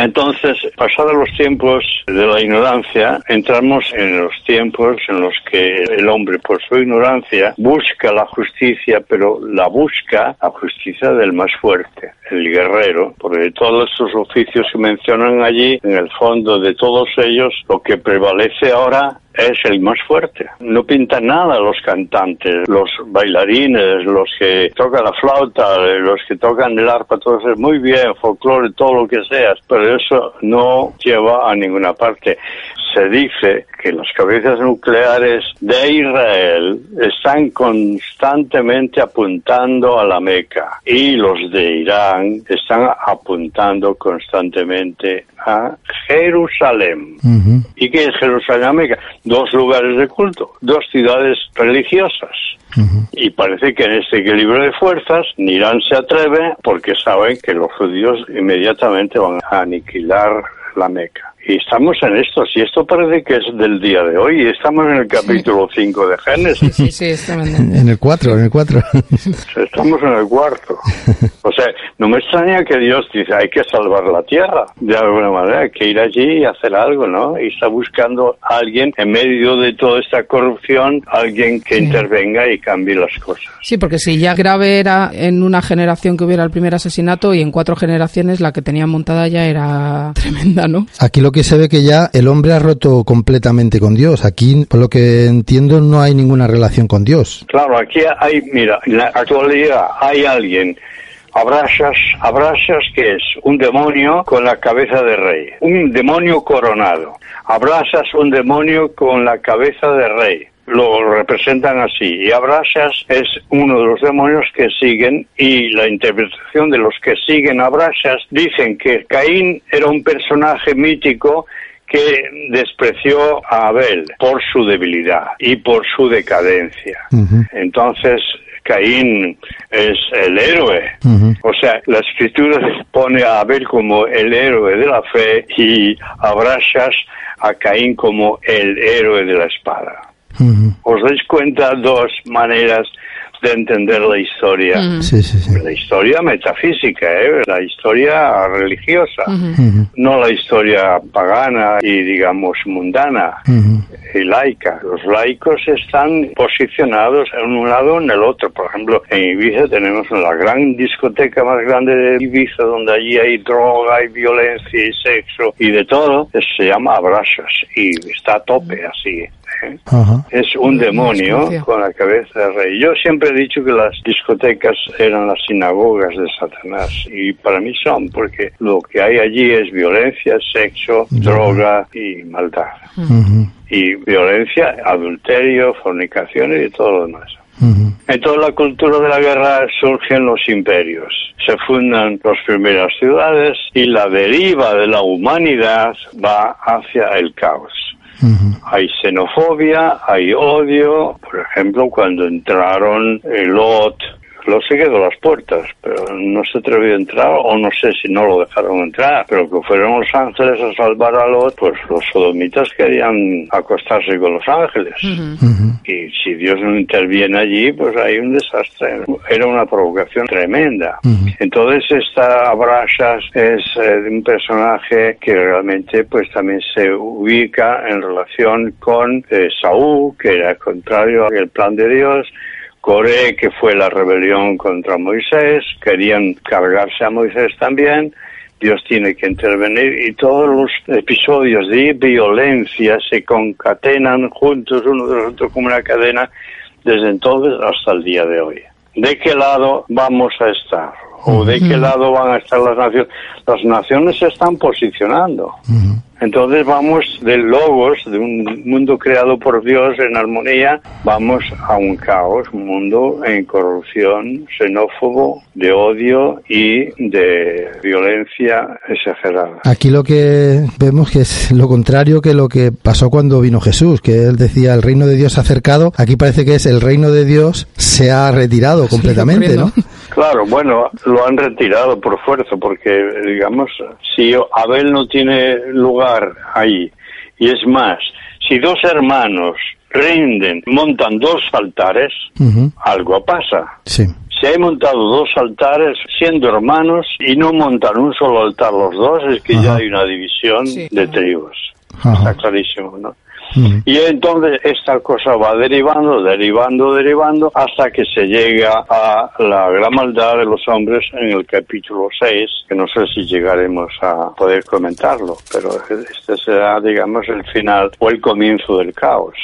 Entonces, pasados los tiempos de la ignorancia, entramos en los tiempos en los que el hombre, por su ignorancia, busca la justicia, pero la busca la justicia del más fuerte, el guerrero, porque todos esos oficios que mencionan allí, en el fondo de todos ellos, lo que prevalece ahora es el más fuerte. No pintan nada los cantantes, los bailarines, los que tocan la flauta, los que tocan el arpa, todo eso es muy bien, folclore, todo lo que seas, pero eso no lleva a ninguna parte. Se dice que las cabezas nucleares de Israel están constantemente apuntando a la Meca y los de Irán están apuntando constantemente a Jerusalén. ¿Y qué es Jerusalén y Meca? Dos lugares de culto, dos ciudades religiosas. Y parece que en este equilibrio de fuerzas ni Irán se atreve porque saben que los judíos inmediatamente van a aniquilar la Meca. Y estamos en esto, si esto parece que es del día de hoy, estamos en el capítulo 5 de Génesis. Sí, sí, es tremendo. En el 4, en el 4. Estamos en el cuarto. O sea, no me extraña que Dios dice, hay que salvar la tierra. De alguna manera, hay que ir allí y hacer algo, ¿no? Y está buscando a alguien en medio de toda esta corrupción, alguien que intervenga y cambie las cosas. Sí, porque si ya grave era en una generación que hubiera el primer asesinato y en cuatro generaciones la que tenían montada ya era tremenda, ¿no? Aquí lo que se ve que ya el hombre ha roto completamente con Dios. Aquí, por lo que entiendo, no hay ninguna relación con Dios. Claro, aquí hay, mira, en la actualidad hay alguien Abrasas, Abrasas que es un demonio con la cabeza de rey, un demonio coronado. Abrasas un demonio con la cabeza de rey lo representan así. Y Abrasas es uno de los demonios que siguen y la interpretación de los que siguen a dicen que Caín era un personaje mítico que despreció a Abel por su debilidad y por su decadencia. Entonces, Caín es el héroe. O sea, la escritura pone a Abel como el héroe de la fe y Abrasas a Caín como el héroe de la espada. ¿Os dais cuenta dos maneras de entender la historia. La historia metafísica, ¿eh? la historia religiosa, no la historia pagana y, digamos, mundana y laica. Los laicos están posicionados en un lado o en el otro. Por ejemplo, en Ibiza tenemos la gran discoteca más grande de Ibiza, donde allí hay droga y violencia y sexo y de todo. Se llama Abrazos y está a tope así. Es un demonio con la cabeza de rey. Yo siempre he dicho que las discotecas eran las sinagogas de Satanás y para mí son porque lo que hay allí es violencia, sexo, droga y maldad. Y violencia, adulterio, fornicación y todo lo demás. En toda la cultura de la guerra surgen los imperios, se fundan las primeras ciudades y la deriva de la humanidad va hacia el caos. Hay xenofobia, hay odio. Por ejemplo, cuando entraron Lot lo se quedó las puertas, pero no se atrevió a entrar, o no sé si no lo dejaron entrar, pero que fueron los ángeles a salvar a Lot, pues los sodomitas querían acostarse con los ángeles. Y si Dios no interviene allí, pues hay un desastre. Era una provocación tremenda. Entonces esta Abrasas es eh, un personaje que realmente pues también se ubica en relación con eh, Saúl, que era contrario al plan de Dios, Coré, que fue la rebelión contra Moisés, querían cargarse a Moisés también, Dios tiene que intervenir y todos los episodios de violencia se concatenan juntos uno de los otros como una cadena desde entonces hasta el día de hoy. ¿De qué lado vamos a estar? ¿O de qué lado van a estar las naciones? Las naciones se están posicionando. Entonces vamos del logos, de un mundo creado por Dios en armonía, vamos a un caos, un mundo en corrupción, xenófobo, de odio y de violencia exagerada. Aquí lo que vemos que es lo contrario que lo que pasó cuando vino Jesús, que él decía el reino de Dios ha acercado, aquí parece que es el reino de Dios se ha retirado completamente, ¿no? Claro, bueno, lo han retirado por fuerza, porque digamos, si Abel no tiene lugar ahí, y es más, si dos hermanos rinden, montan dos altares, algo pasa. Sí. Si hay montado dos altares siendo hermanos y no montan un solo altar los dos, es que ya hay una división de tribus. Está clarísimo, ¿no? Y entonces esta cosa va derivando, derivando, derivando, hasta que se llega a la gran maldad de los hombres en el capítulo 6, que no sé si llegaremos a poder comentarlo, pero este será, digamos, el final o el comienzo del caos.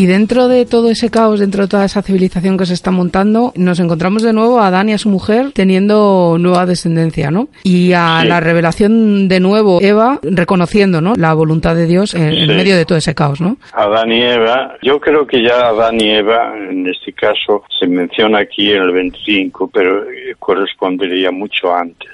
Y dentro de todo ese caos, dentro de toda esa civilización que se está montando, nos encontramos de nuevo a Adán y a su mujer teniendo nueva descendencia, ¿no? Y a Sí. la revelación de nuevo Eva reconociendo, ¿no? La voluntad de Dios en, en medio de todo ese caos, ¿no? Adán y Eva, yo creo que ya Adán y Eva, en este caso, se menciona aquí en el 25, pero eh, correspondería mucho antes.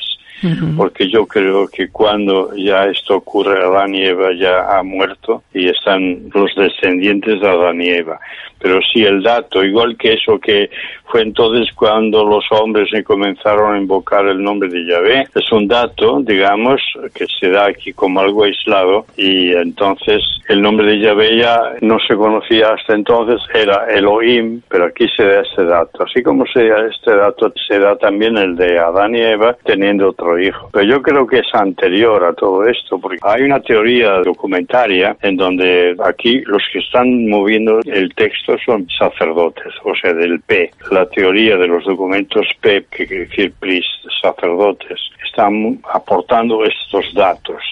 Porque yo creo que cuando ya esto ocurre, Adán y Eva ya ha muerto y están los descendientes de Adán y Eva. Pero sí el dato, igual que eso que fue entonces cuando los hombres comenzaron a invocar el nombre de Yahvé, es un dato, digamos, que se da aquí como algo aislado y entonces el nombre de Yahvé ya no se conocía hasta entonces, era Elohim, pero aquí se da este dato. Así como se da este dato, se da también el de Adán y Eva teniendo otro Pero yo creo que es anterior a todo esto, porque hay una teoría documentaria en donde aquí los que están moviendo el texto son sacerdotes, o sea, del P. La teoría de los documentos P, que quiere decir priest, sacerdotes, están aportando estos datos.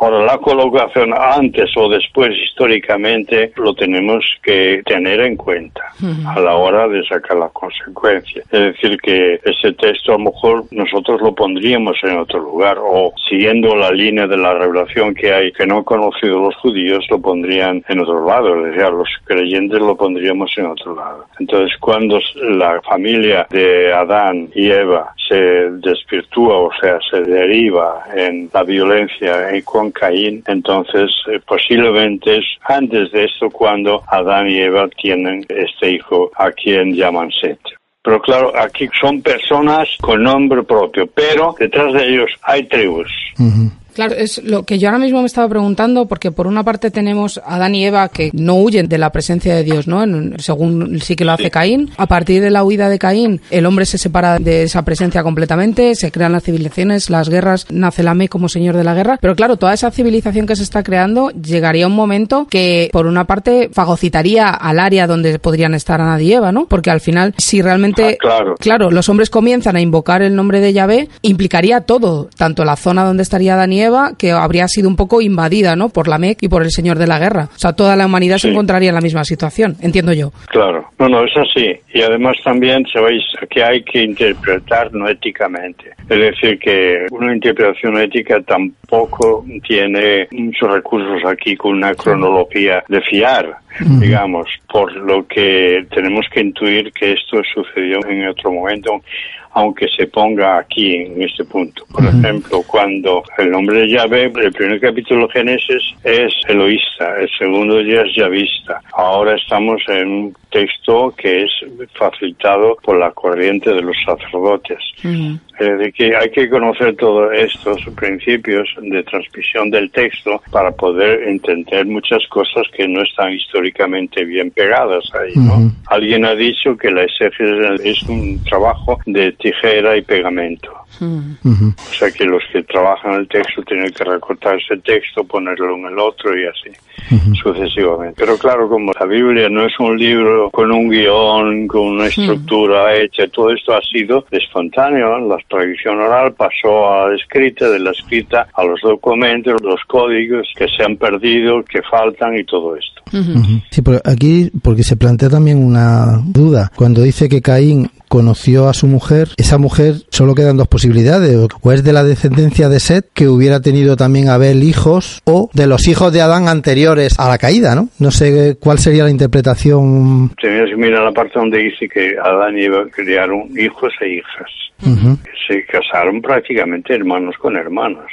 Ahora, la colocación antes o después históricamente lo tenemos que tener en cuenta a la hora de sacar la consecuencia. Es decir, que ese texto a lo mejor nosotros lo pondríamos en otro lugar o siguiendo la línea de la revelación que hay que no han conocido los judíos lo pondrían en otro lado, es decir, los creyentes lo pondríamos en otro lado. Entonces, cuando la familia de Adán y Eva se desvirtúa, o sea, se deriva en la violencia y con Caín, entonces eh, posiblemente es antes de esto cuando Adán y Eva tienen este hijo a quien llaman Set. Pero claro, aquí son personas con nombre propio, pero detrás de ellos hay tribus. Claro, es lo que yo ahora mismo me estaba preguntando, porque por una parte tenemos a Adán y Eva que no huyen de la presencia de Dios, ¿no? En- según sí que lo hace Caín. A partir de la huida de Caín, el hombre se separa de esa presencia completamente, se crean las civilizaciones, las guerras, nace Lamé como señor de la guerra. Pero claro, toda esa civilización que se está creando, llegaría un momento que, por una parte, fagocitaría al área donde podrían estar Adán y Eva, ¿no? Porque al final, si realmente, Ah, claro. claro, los hombres comienzan a invocar el nombre de Yahvé, implicaría todo, tanto la zona donde estaría Adán y Eva, Eva, que habría sido un poco invadida, ¿no? Por la Mec y por el Señor de la Guerra. O sea, toda la humanidad se Sí. encontraría en la misma situación, entiendo yo. Claro, no, no, es así. Y además también sabéis que hay que interpretar no éticamente. Es decir, que una interpretación ética tampoco tiene muchos recursos aquí con una cronología de fiar, digamos, por lo que tenemos que intuir que esto sucedió en otro momento aunque se ponga aquí en este punto. Por ejemplo, cuando el nombre de Yahvé, el primer capítulo de Génesis es eloísta, el segundo ya es yavista. Ahora estamos en un texto que es facilitado por la corriente de los sacerdotes. Es decir, que hay que conocer todos estos principios de transmisión del texto para poder entender muchas cosas que no están históricamente bien pegadas ahí, ¿no? Ujú. Alguien ha dicho que la exégesis es un trabajo de tijera y pegamento. Ujú. O sea que los que trabajan el texto tienen que recortar ese texto, ponerlo en el otro y así sucesivamente. Pero claro, como la Biblia no es un libro con un guion, con una estructura hecha, todo esto ha sido espontáneo. La tradición oral pasó a la escrita, de la escrita a los documentos, los códigos que se han perdido, que faltan y todo esto. Ujú. Sí, pero aquí, porque se plantea también una duda. Cuando dice que Caín conoció a su mujer, esa mujer solo quedan dos posibilidades. O es de la descendencia de Set, que hubiera tenido también Abel hijos, o de los hijos de Adán anteriores a la caída, ¿no? No sé cuál sería la interpretación. Tenías que mirar la parte donde dice que Adán y Eva criaron hijos e hijas. Ujú, Se casaron prácticamente hermanos con hermanos.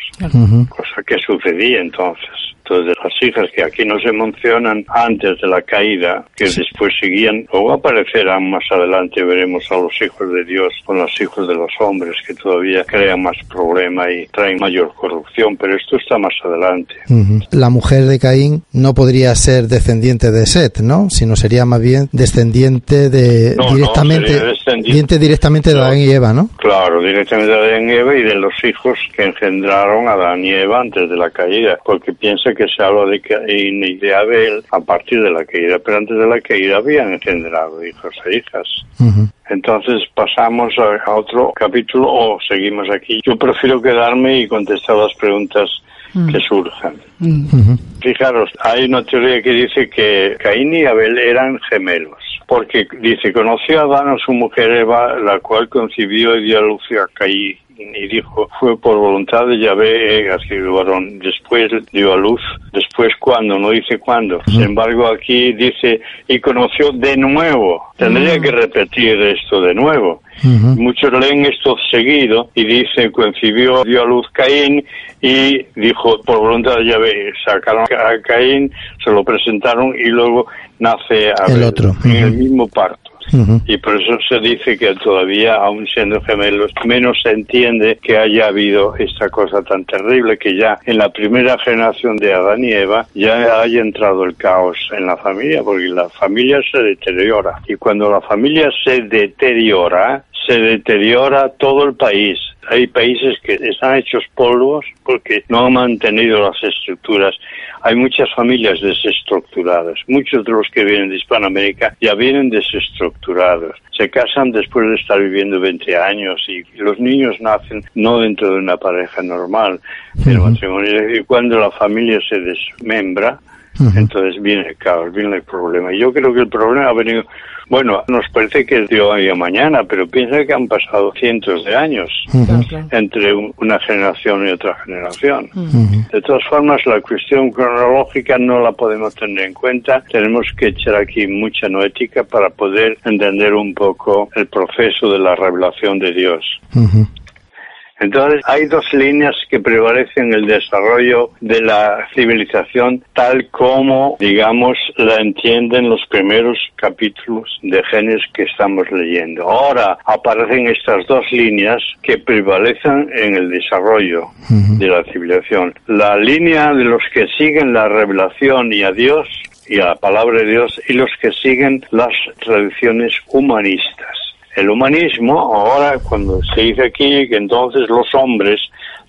cosa que sucedía entonces. Entonces, las hijas que aquí no se mencionan antes de la caída, que después seguían, o aparecerán más adelante, veremos a los hijos de Dios con los hijos de los hombres, que todavía crean más problema y traen mayor corrupción, pero esto está más adelante. ujú. La mujer de Caín no podría ser descendiente de Set, ¿no? Sino sería más bien descendiente de No, no, directamente, sería descendiente- diente directamente de No. Adán y Eva, ¿no? Claro, directamente de Adán y Eva y de los hijos que engendraron a Adán y Eva antes de la caída, porque piensa que se habla de Caín y de Abel a partir de la caída, pero antes de la caída habían engendrado hijos e hijas. Entonces pasamos a, a otro capítulo o seguimos aquí. Yo prefiero quedarme y contestar las preguntas que surjan. Ujú. Fijaros, hay una teoría que dice que Caín y Abel eran gemelos, porque dice, conoció a Adán a su mujer Eva, la cual concibió y dio a luz a Caín. Y dijo, fue por voluntad de Yahvé, varón. Después dio a luz. Después, ¿cuándo? No dice cuándo. Sin embargo, aquí dice, y conoció de nuevo. Tendría que repetir esto de nuevo. Ujú. Muchos leen esto seguido y dicen, concibió, dio a luz Caín y dijo, por voluntad de Yahvé, sacaron a Caín, se lo presentaron y luego nace Abel El otro. en el mismo parto. Y por eso se dice que todavía, aún siendo gemelos, menos se entiende que haya habido esta cosa tan terrible que ya en la primera generación de Adán y Eva ya haya entrado el caos en la familia, porque la familia se deteriora. Y cuando la familia se deteriora, se deteriora todo el país. Hay países que están hechos polvos porque no han mantenido las estructuras. Hay muchas familias desestructuradas. Muchos de los que vienen de Hispanoamérica ya vienen desestructurados. Se casan después de estar viviendo 20 años y los niños nacen no dentro de una pareja normal, del matrimonio. Y cuando la familia se desmembra, entonces viene el caos, viene el problema. Y yo creo que el problema ha venido, bueno, nos parece que es de hoy a mañana, pero piensa que han pasado cientos de años Claro, claro. entre un- una generación y otra generación. De todas formas, la cuestión cronológica no la podemos tener en cuenta. Tenemos que echar aquí mucha noética para poder entender un poco el proceso de la revelación de Dios. Entonces, hay dos líneas que prevalecen en el desarrollo de la civilización tal como, digamos, la entienden los primeros capítulos de Génesis que estamos leyendo. Ahora aparecen estas dos líneas que prevalecen en el desarrollo de la civilización. La línea de los que siguen la revelación y a Dios y a la palabra de Dios y los que siguen las tradiciones humanistas. El humanismo, ahora cuando se dice aquí que entonces los hombres,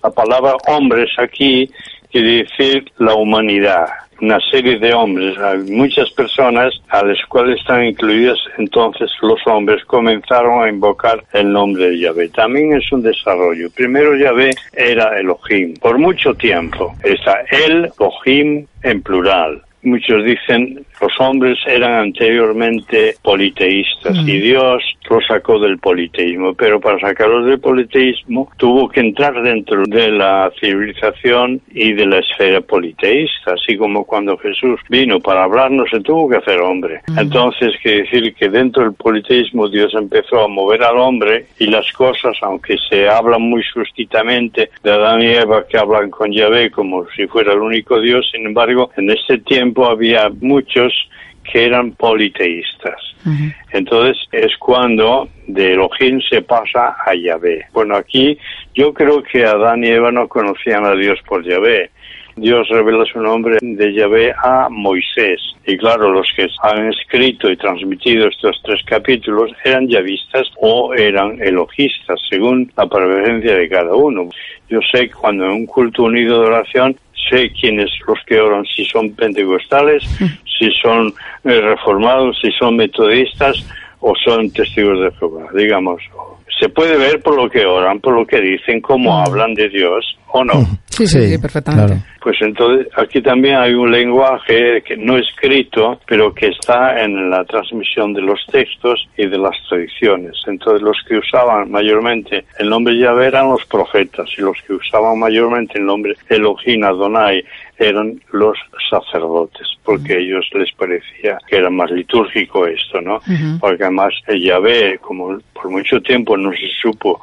la palabra hombres aquí quiere decir la humanidad. una serie de hombres, hay muchas personas a las cuales están incluidas entonces los hombres comenzaron a invocar el nombre de Yahvé. También es un desarrollo. Primero Yahvé era Elohim. Por mucho tiempo está el Elohim en plural. Muchos dicen los hombres eran anteriormente politeístas y Dios los sacó del politeísmo, pero para sacarlos del politeísmo tuvo que entrar dentro de la civilización y de la esfera politeísta, así como cuando Jesús vino para hablarnos se tuvo que hacer hombre. Entonces, quiere decir que dentro del politeísmo Dios empezó a mover al hombre y las cosas, aunque se hablan muy sustitamente de Adán y Eva que hablan con Yahvé como si fuera el único Dios, sin embargo, en ese tiempo había muchos que eran politeístas. Entonces es cuando de Elohim se pasa a Yahvé. Bueno, aquí yo creo que Adán y Eva no conocían a Dios por Yahvé. Dios revela su nombre de Yahvé a Moisés. Y claro, los que han escrito y transmitido estos tres capítulos eran yavistas o eran elogistas, según la preferencia de cada uno. Yo sé que cuando en un culto unido de oración sé quiénes los que oran, si son pentecostales, si son eh, reformados, si son metodistas o son testigos de Jehová, digamos. Se puede ver por lo que oran, por lo que dicen, cómo hablan de Dios o no. Sí, sí, sí, perfectamente. Pues entonces aquí también hay un lenguaje que no escrito, pero que está en la transmisión de los textos y de las tradiciones. Entonces los que usaban mayormente el nombre Yahvé eran los profetas y los que usaban mayormente el nombre Elohim Adonai eran los sacerdotes, porque a ellos les parecía que era más litúrgico esto, ¿no? Porque además el Yahvé, como por mucho tiempo no se supo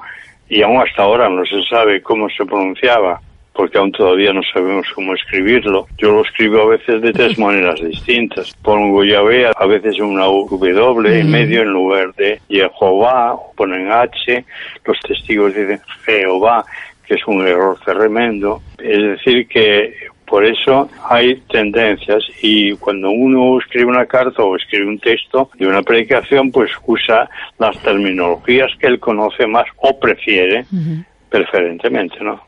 y aún hasta ahora no se sabe cómo se pronunciaba, porque aún todavía no sabemos cómo escribirlo. Yo lo escribo a veces de tres maneras distintas. Pongo Yahvé, a veces una W en medio en lugar de Jehová, ponen H, los testigos dicen Jehová, que es un error tremendo. Es decir, que por eso hay tendencias y cuando uno escribe una carta o escribe un texto de una predicación, pues usa las terminologías que él conoce más o prefiere preferentemente, ¿no?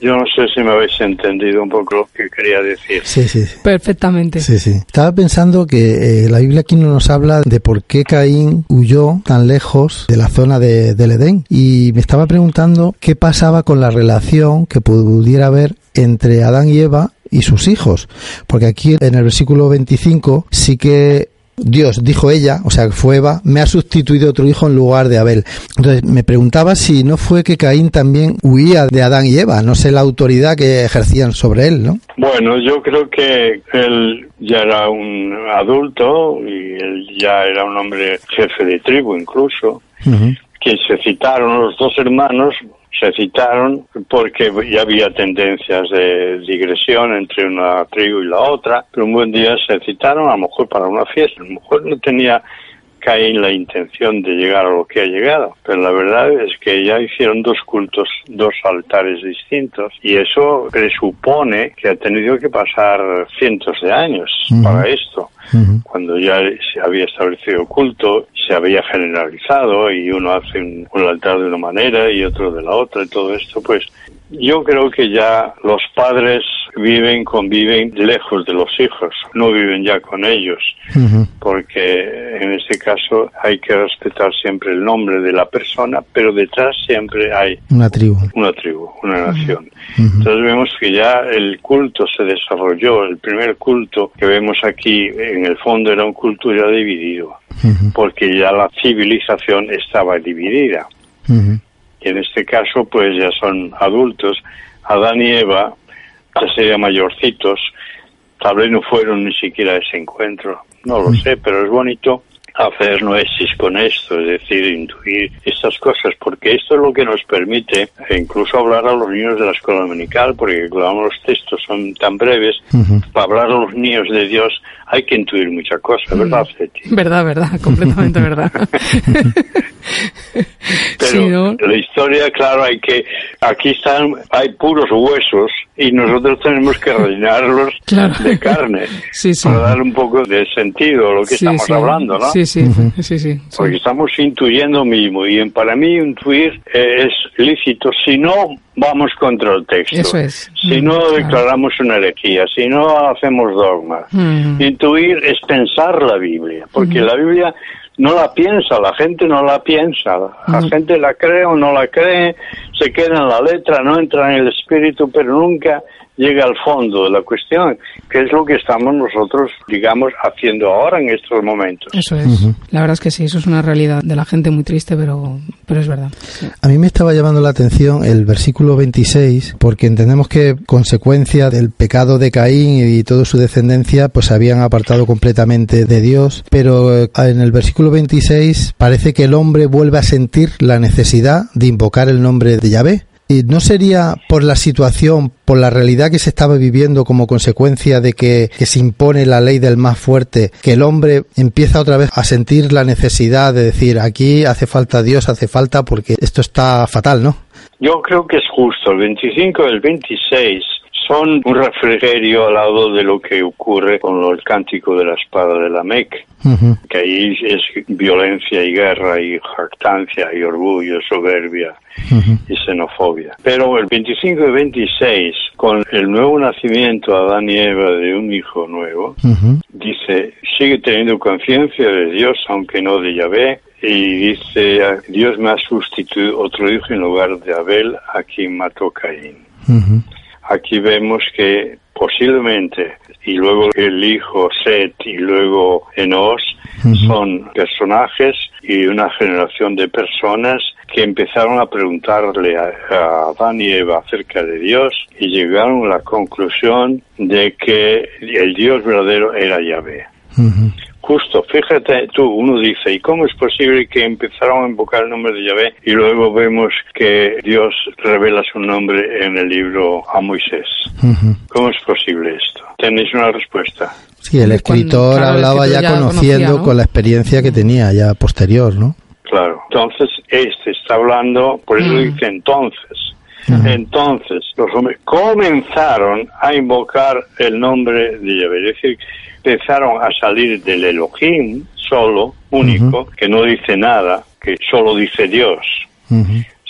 Yo no sé si me habéis entendido un poco lo que quería decir. Sí, sí. Perfectamente. Sí, sí. Estaba pensando que eh, la Biblia aquí no nos habla de por qué Caín huyó tan lejos de la zona de, del Edén. Y me estaba preguntando qué pasaba con la relación que pudiera haber entre Adán y Eva y sus hijos. Porque aquí en el versículo 25 sí que Dios, dijo ella, o sea, fue Eva, me ha sustituido otro hijo en lugar de Abel. Entonces me preguntaba si no fue que Caín también huía de Adán y Eva, no sé la autoridad que ejercían sobre él, ¿no? Bueno, yo creo que él ya era un adulto y él ya era un hombre jefe de tribu incluso, que se citaron los dos hermanos se citaron porque ya había tendencias de digresión entre una tribu y la otra, pero un buen día se citaron a lo mejor para una fiesta, a lo mejor no tenía Caín la intención de llegar a lo que ha llegado, pero la verdad es que ya hicieron dos cultos, dos altares distintos y eso presupone que ha tenido que pasar cientos de años para esto. Cuando ya se había establecido culto, se había generalizado y uno hace un, un altar de una manera y otro de la otra y todo esto, pues yo creo que ya los padres viven, conviven lejos de los hijos, no viven ya con ellos, porque en este caso hay que respetar siempre el nombre de la persona, pero detrás siempre hay Una tribu. una tribu, una nación. Entonces vemos que ya el culto se desarrolló, el primer culto que vemos aquí en el fondo era un culto ya dividido, porque ya la civilización estaba dividida. Y en este caso pues ya son adultos. Adán y Eva ya serían mayorcitos, tal vez no fueron ni siquiera a ese encuentro, no lo sé, pero es bonito hacer noesis con esto, es decir, intuir estas cosas, porque esto es lo que nos permite e incluso hablar a los niños de la escuela dominical, porque cuando los textos son tan breves, para hablar a los niños de Dios hay que intuir muchas cosas, ¿verdad, Feti? Verdad, verdad, completamente verdad. Pero Sí, ¿no? la historia, claro, hay que, aquí están, hay puros huesos y nosotros tenemos que rellenarlos Claro. de carne Sí, sí. para darle un poco de sentido a lo que estamos hablando, ¿no? Sí, sí, sí, sí, sí. Porque estamos intuyendo mismo y en- para mí intuir eh, es lícito si no vamos contra el texto, Eso es. si Mm, no claro. declaramos una herejía, si no hacemos dogmas. Mm. Intuir es pensar la Biblia, porque la Biblia no la piensa, la gente no la piensa, la gente la cree o no la cree, se queda en la letra, no entra en el espíritu, pero nunca llega al fondo de la cuestión, que es lo que estamos nosotros, digamos, haciendo ahora en estos momentos. Eso es. La verdad es que sí, eso es una realidad de la gente muy triste, pero, pero es verdad. A mí me estaba llamando la atención el versículo 26, porque entendemos que consecuencia del pecado de Caín y toda su descendencia, pues se habían apartado completamente de Dios, pero eh, en el versículo 26 parece que el hombre vuelve a sentir la necesidad de invocar el nombre de Yahvé. ¿Y no sería por la situación, por la realidad que se estaba viviendo como consecuencia de que, que se impone la ley del más fuerte, que el hombre empieza otra vez a sentir la necesidad de decir, aquí hace falta Dios, hace falta porque esto está fatal, ¿no? Yo creo que es justo. El 25 y el 26 son un refrigerio al lado de lo que ocurre con el cántico de la espada de la Mec, que ahí es violencia y guerra y jactancia y orgullo, soberbia y xenofobia. Pero el 25 y 26, con el nuevo nacimiento Adán y Eva de un hijo nuevo, dice, sigue teniendo conciencia de Dios, aunque no de Yahvé, y dice, Dios me ha sustituido otro hijo en lugar de Abel, a quien mató Caín. Aquí vemos que posiblemente, y luego el hijo Set y luego Enos, son personajes y una generación de personas que empezaron a preguntarle a, a Adán y Eva acerca de Dios y llegaron a la conclusión de que el Dios verdadero era Yahvé. Justo, fíjate tú, uno dice, ¿y cómo es posible que empezaron a invocar el nombre de Yahvé y luego vemos que Dios revela su nombre en el libro a Moisés? Ujú. ¿Cómo es posible esto? ¿Tenéis una respuesta? Sí, el Cuando- escritor claro, el hablaba escritor ya ya conociendo conocía, ¿no? con la experiencia que tenía ya posterior, ¿no? Claro. Entonces, este está hablando, por eso Mm. dice entonces. Entonces, los hombres comenzaron a invocar el nombre de Yahvé. Es decir, empezaron a salir del Elohim solo, único, que no dice nada, que solo dice Dios.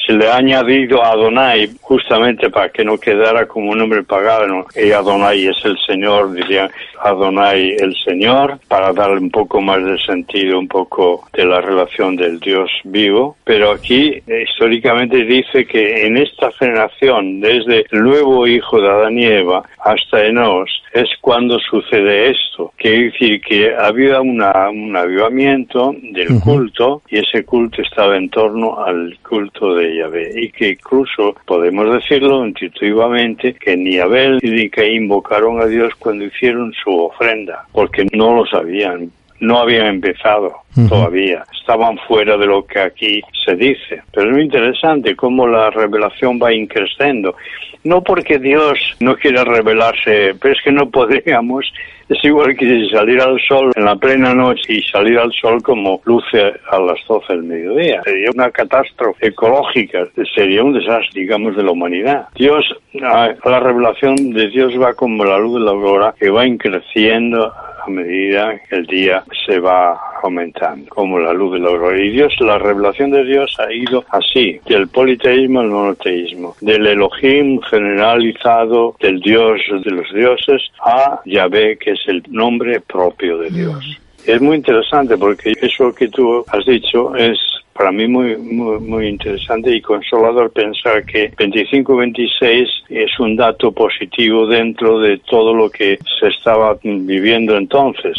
Se le ha añadido Adonai justamente para que no quedara como un nombre pagano. Y Adonai es el Señor, dirían Adonai el Señor, para darle un poco más de sentido, un poco de la relación del Dios vivo. Pero aquí históricamente dice que en esta generación, desde el nuevo hijo de Adán y Eva hasta Enos, es cuando sucede esto. Quiere decir que había una, un avivamiento del culto y ese culto estaba en torno al culto de Yahvé y que incluso podemos decirlo intuitivamente que ni Abel ni Caín invocaron a Dios cuando hicieron su ofrenda porque no lo sabían no habían empezado todavía, estaban fuera de lo que aquí se dice. Pero es muy interesante cómo la revelación va increciendo. No porque Dios no quiera revelarse, pero es que no podríamos. Es igual que salir al sol en la plena noche y salir al sol como luce a las 12 del mediodía. Sería una catástrofe ecológica, sería un desastre, digamos, de la humanidad. Dios, la revelación de Dios va como la luz de la aurora, que va increciendo a medida que el día se va aumentando, como la luz de la aurora. Y Dios, la revelación de Dios ha ido así, del politeísmo al monoteísmo, del Elohim generalizado, del Dios de los dioses, a Yahvé, que es el nombre propio de Dios. Es muy interesante porque eso que tú has dicho es para mí muy, muy, muy interesante y consolador pensar que 25-26 es un dato positivo dentro de todo lo que se estaba viviendo entonces,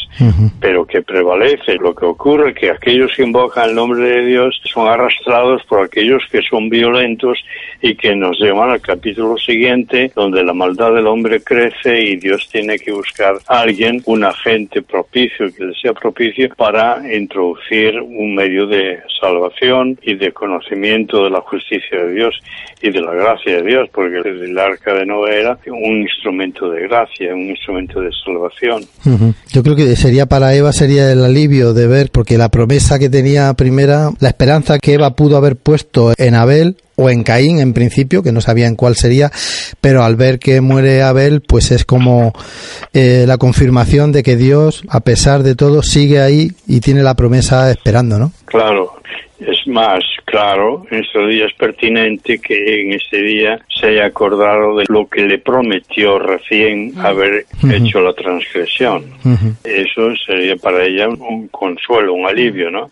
pero que prevalece. Lo que ocurre es que aquellos que invocan el nombre de Dios son arrastrados por aquellos que son violentos y que nos llevan al capítulo siguiente, donde la maldad del hombre crece y Dios tiene que buscar a alguien, un agente propicio que le sea propicio para introducir un medio de salvación salvación y de conocimiento de la justicia de Dios y de la gracia de Dios, porque el arca de Noé era un instrumento de gracia, un instrumento de salvación. Yo creo que sería para Eva sería el alivio de ver, porque la promesa que tenía primera, la esperanza que Eva pudo haber puesto en Abel o en Caín en principio, que no sabían cuál sería, pero al ver que muere Abel, pues es como eh, la confirmación de que Dios, a pesar de todo, sigue ahí y tiene la promesa esperando, ¿no? Claro, es más, claro, en estos días es pertinente que en este día se haya acordado de lo que le prometió recién haber hecho la transgresión. Eso sería para ella un consuelo, un alivio, ¿no?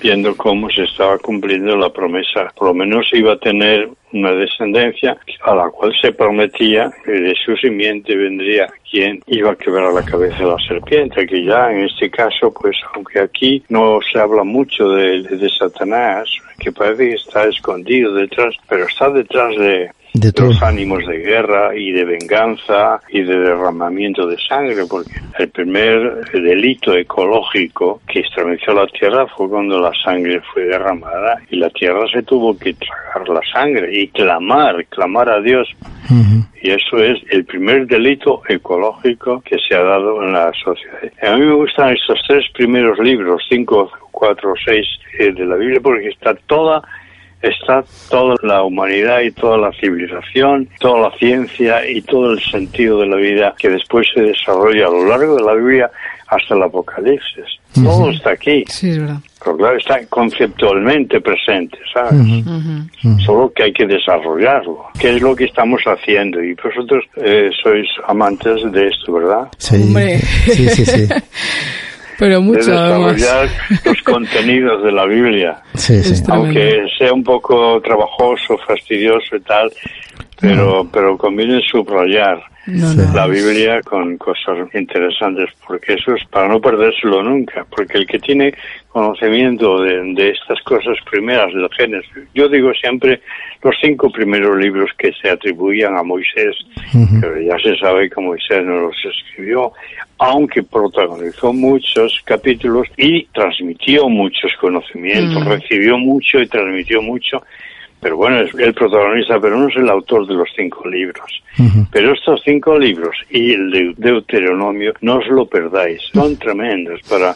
Viendo cómo se estaba cumpliendo la promesa. Por lo menos iba a tener una descendencia a la cual se prometía que de su simiente vendría quien iba a quebrar la cabeza de la serpiente, que ya en este caso, pues aunque aquí no se habla mucho de, de Satanás, que parece que está escondido detrás, pero está detrás de, De todo. los ánimos de guerra y de venganza y de derramamiento de sangre, porque el primer delito ecológico que estremeció la tierra fue cuando la sangre fue derramada y la tierra se tuvo que tragar la sangre y clamar, clamar a Dios. Y eso es el primer delito ecológico que se ha dado en la sociedad. A mí me gustan estos tres primeros libros, cinco, cuatro, seis eh, de la Biblia, porque está toda está toda la humanidad y toda la civilización, toda la ciencia y todo el sentido de la vida que después se desarrolla a lo largo de la Biblia hasta el Apocalipsis. Todo está aquí, Sí, es verdad. pero claro, está conceptualmente presente, ¿sabes? Solo que hay que desarrollarlo, que es lo que estamos haciendo. Y vosotros eh, sois amantes de esto, ¿verdad? Sí, Hombre. sí, sí, sí. Pero De mucho además. desarrollar los contenidos de la Biblia. Sí, sí. Aunque sea un poco trabajoso, fastidioso y tal, pero, pero conviene subrayar No, la Biblia con cosas interesantes, porque eso es para no perdérselo nunca, porque el que tiene conocimiento de, de estas cosas primeras del Génesis, yo digo siempre los cinco primeros libros que se atribuían a Moisés, pero ya se sabe que Moisés no los escribió, aunque protagonizó muchos capítulos y transmitió muchos conocimientos, Mm. recibió mucho y transmitió mucho, pero bueno, es el protagonista, pero no es el autor de los cinco libros. Pero estos cinco libros y el de Deuteronomio, no os lo perdáis, son tremendos para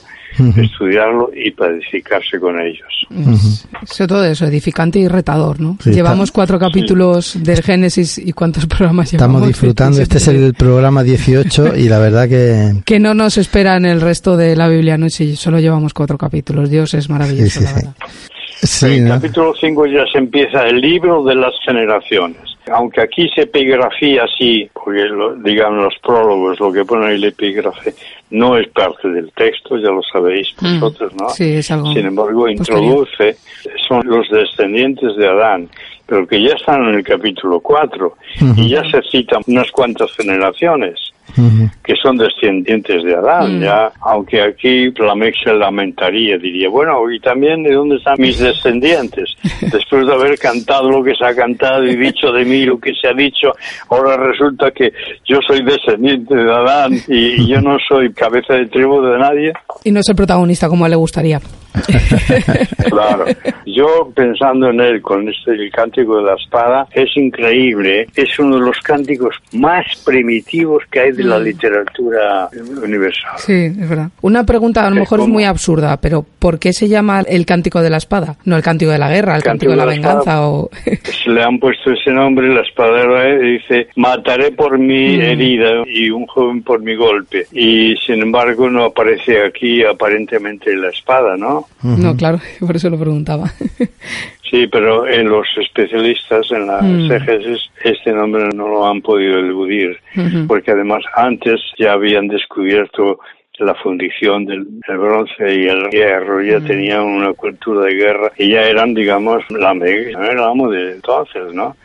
estudiarlo y para edificarse con ellos. Es- Sobre todo eso, edificante y retador, ¿no? Sí, llevamos cuatro capítulos del Génesis y cuántos programas Estamos llevamos. disfrutando. Este es 27. el programa 18 y la verdad que Que no nos espera en el resto de la Biblia, no si solo llevamos cuatro capítulos. Dios es maravilloso, Sí, sí, la sí. verdad. Sí, en el ¿no? capítulo 5 ya se empieza el libro de las generaciones. Aunque aquí se epigrafía así, porque lo, digan los prólogos, lo que pone el epígrafe, no es parte del texto, ya lo sabéis Mm. vosotros, ¿no? Sí, es algo Sin embargo, introduce, son los descendientes de Adán, pero que ya están en el capítulo 4 Ujú. y ya se citan unas cuantas generaciones Que son descendientes de Adán, Mm. ya, aunque aquí Lamec se lamentaría, diría, bueno, y también de dónde están mis descendientes, después de haber cantado lo que se ha cantado y dicho de mí lo que se ha dicho, ahora resulta que yo soy descendiente de Adán y, y yo no soy cabeza de tribu de nadie. Y no es el protagonista como le gustaría. Claro, yo pensando en él con este el cántico de la espada es increíble, es uno de los cánticos más primitivos que hay de la literatura universal. Sí, es verdad. Una pregunta a lo mejor es muy absurda, pero ¿por qué se llama el cántico de la espada? No el cántico de la guerra, el cántico, de la, venganza o... Pues le han puesto ese nombre, la espadera eh, dice, mataré por mi Mm. herida y un joven por mi golpe. Y sin embargo no aparece aquí aparentemente la espada, ¿no? No, claro, por eso lo preguntaba. Sí, pero en los especialistas en la Mm. este nombre no lo han podido eludir, porque además antes ya habían descubierto la fundición del, bronce y el hierro, ya Mm. tenían una cultura de guerra y ya eran, digamos, la mega, el amo de entonces, ¿no?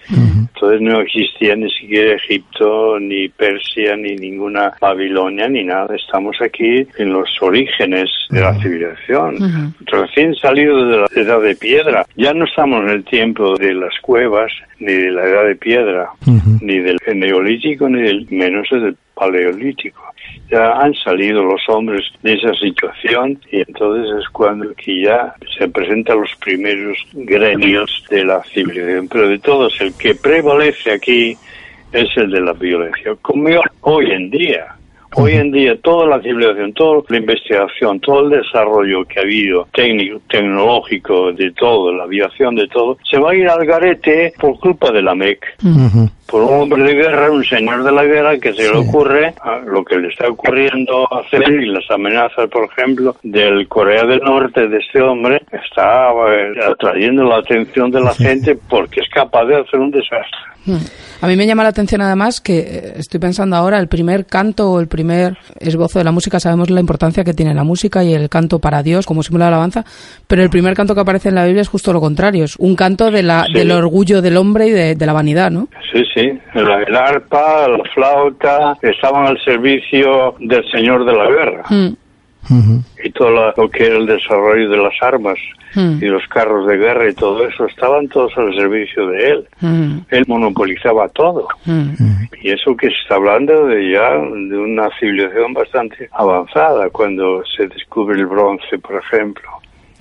Entonces no existía ni siquiera Egipto, ni Persia, ni ninguna Babilonia, ni nada. Estamos aquí en los orígenes de la civilización, recién salido de la edad de piedra. Ya no estamos en el tiempo de las cuevas, ni de la edad de piedra, ni del neolítico, ni del menos del paleolítico. Ya han salido los hombres de esa situación y entonces es cuando aquí ya se presentan los primeros gremios de la civilización. Pero de todos, el que prevalece aquí es el de la violencia, como hoy en día. Hoy en día toda la civilización, toda la investigación, todo el desarrollo que ha habido técnico, tecnológico, de todo, la aviación, de todo, se va a ir al garete por culpa de la MEC. Por un hombre de guerra, un señor de la guerra que se le ocurre a lo que le está ocurriendo hacer y las amenazas, por ejemplo, del Corea del Norte de este hombre, está eh, atrayendo la atención de la gente porque es capaz de hacer un desastre. A mí me llama la atención además que eh, estoy pensando ahora el primer canto o el primer esbozo de la música, sabemos la importancia que tiene la música y el canto para Dios como símbolo de alabanza, pero el primer canto que aparece en la Biblia es justo lo contrario, es un canto de la, Sí. del orgullo del hombre y de, de la vanidad, ¿no? Sí, sí, la- el arpa, la flauta, estaban al servicio del señor de la guerra. Mm, Ujú. y todo lo, lo que era el desarrollo de las armas Mm. y los carros de guerra y todo eso estaban todos al servicio de él. mm, Él monopolizaba todo. mm. Y eso que se está hablando de ya de una civilización bastante avanzada cuando se descubre el bronce, por ejemplo.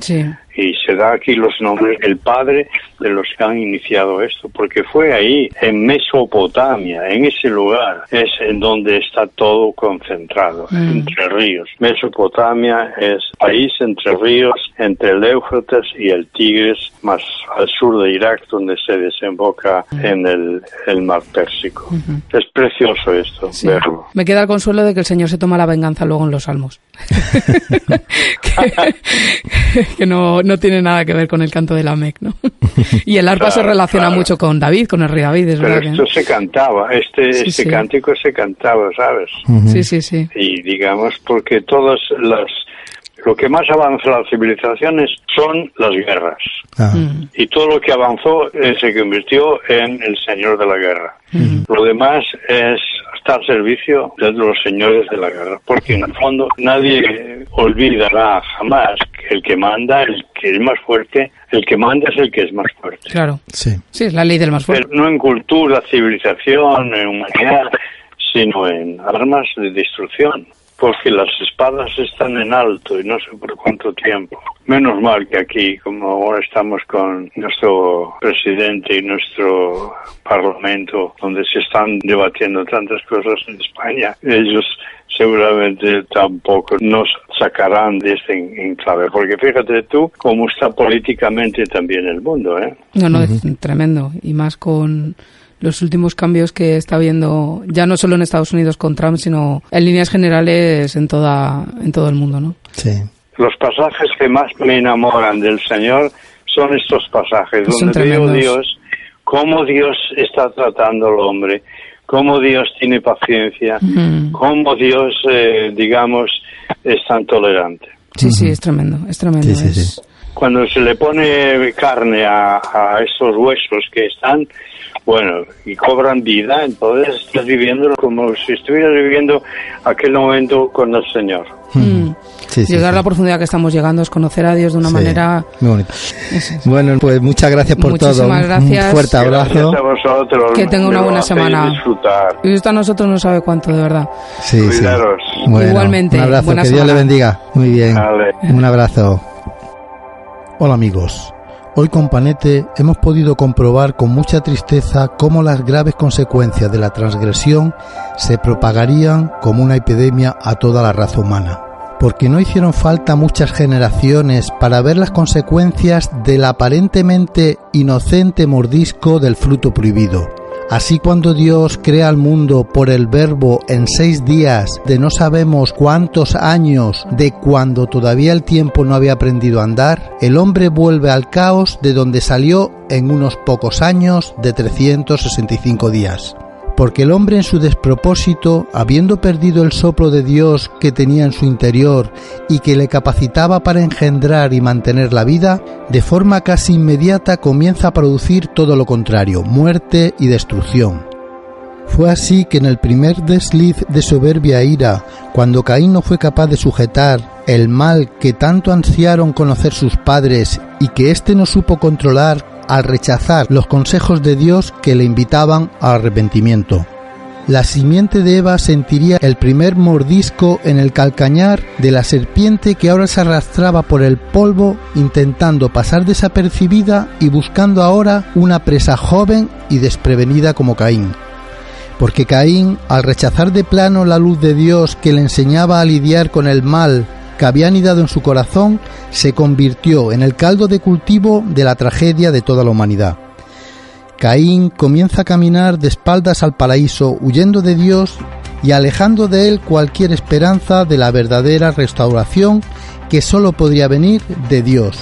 Sí. Y se da aquí los nombres, el padre de los que han iniciado esto, porque fue ahí, en Mesopotamia, en ese lugar, es en donde está todo concentrado, Mm. entre ríos. Mesopotamia es país entre ríos, entre el Éufrates y el Tigris, más al sur de Irak, donde se desemboca en el, el mar Pérsico. Es precioso esto, Sí. verlo. Me queda el consuelo de que el Señor se toma la venganza luego en los salmos. que que no, no tiene nada que ver con el canto de la Mec, ¿no? y el arpa se Claro, relaciona claro. mucho con David, con el rey David, es Pero verdad esto que... se cantaba, este, Sí, este sí. cántico se cantaba, ¿sabes? Ujú. Sí, sí, sí. y digamos porque todas las lo que más avanza las civilizaciones son las guerras Ah. Mm, y todo lo que avanzó eh, se convirtió en el señor de la guerra lo demás es estar al servicio de los señores de la guerra porque en el fondo nadie olvidará jamás que el que manda el que es más fuerte el que manda es el que es más fuerte claro. Sí. Sí, es la ley del más fuerte. pero no en cultura, civilización, en humanidad, sino en armas de destrucción. Porque las espadas están en alto y no sé por cuánto tiempo. Menos mal que aquí, como ahora estamos con nuestro presidente y nuestro parlamento, donde se están debatiendo tantas cosas en España, ellos seguramente tampoco nos sacarán de este enclave. Porque fíjate tú cómo está políticamente también el mundo, ¿eh? No, no, es tremendo. Y más con los últimos cambios que está habiendo, ya no solo en Estados Unidos con Trump, sino en líneas generales en, toda, en todo el mundo, ¿no? Sí. Los pasajes que más me enamoran del Señor son estos pasajes donde veo. Dios, cómo Dios está tratando al hombre, cómo Dios tiene paciencia, Mm. cómo Dios, eh, digamos, es tan tolerante. Sí, sí, es tremendo, es tremendo. Sí, sí, es- sí. Cuando se le pone carne a, a estos huesos que están, bueno, y cobran vida, entonces estás viviendo como si estuvieras viviendo aquel momento con el Señor. Mm. Sí, sí, Llegar a sí. la profundidad que estamos llegando es conocer a Dios de una Sí, manera... Muy bonito. es- es- Bueno, pues muchas gracias por todo. Muchísimas Un- gracias. Un fuerte abrazo. Gracias a vosotros. Que tenga una buena semana. disfrutar. Y esto a nosotros no sabe cuánto, de verdad. Sí, sí. Cuidaros. Bueno, Igualmente, Un abrazo, buena que Dios le bendiga. Muy bien. Un abrazo. Hola amigos. Hoy con Panete hemos podido comprobar con mucha tristeza cómo las graves consecuencias de la transgresión se propagarían como una epidemia a toda la raza humana. Porque no hicieron falta muchas generaciones para ver las consecuencias del aparentemente inocente mordisco del fruto prohibido. Así cuando Dios crea al mundo por el verbo en seis días de no sabemos cuántos años de cuando todavía el tiempo no había aprendido a andar, el hombre vuelve al caos de donde salió en unos pocos años de 365 días. Porque el hombre en su despropósito, habiendo perdido el soplo de Dios que tenía en su interior y que le capacitaba para engendrar y mantener la vida, de forma casi inmediata comienza a producir todo lo contrario, muerte y destrucción. Fue así que en el primer desliz de soberbia ira, cuando Caín no fue capaz de sujetar el mal que tanto ansiaron conocer sus padres y que éste no supo controlar al rechazar los consejos de Dios que le invitaban al arrepentimiento. la simiente de Eva sentiría el primer mordisco en el calcañar de la serpiente que ahora se arrastraba por el polvo intentando pasar desapercibida y buscando ahora una presa joven y desprevenida como Caín. Porque Caín, al rechazar de plano la luz de Dios que le enseñaba a lidiar con el mal que había anidado en su corazón, se convirtió en el caldo de cultivo de la tragedia de toda la humanidad. Caín comienza a caminar de espaldas al paraíso, huyendo de Dios y alejando de él cualquier esperanza de la verdadera restauración que sólo podría venir de Dios.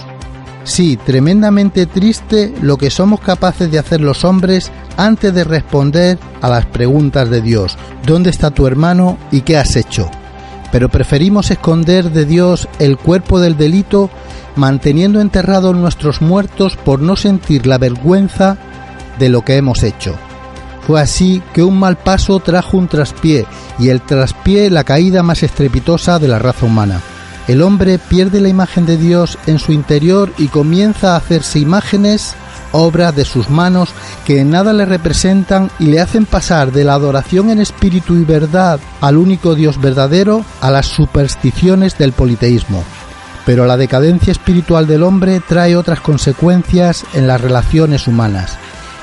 Sí, tremendamente triste lo que somos capaces de hacer los hombres antes de responder a las preguntas de Dios. ¿Dónde está tu hermano y qué has hecho? Pero preferimos esconder de Dios el cuerpo del delito manteniendo enterrados nuestros muertos por no sentir la vergüenza de lo que hemos hecho. Fue así que un mal paso trajo un traspié y el traspié la caída más estrepitosa de la raza humana. El hombre pierde la imagen de Dios en su interior y comienza a hacerse imágenes, obra de sus manos, que en nada le representan y le hacen pasar de la adoración en espíritu y verdad al único Dios verdadero a las supersticiones del politeísmo. Pero la decadencia espiritual del hombre trae otras consecuencias en las relaciones humanas.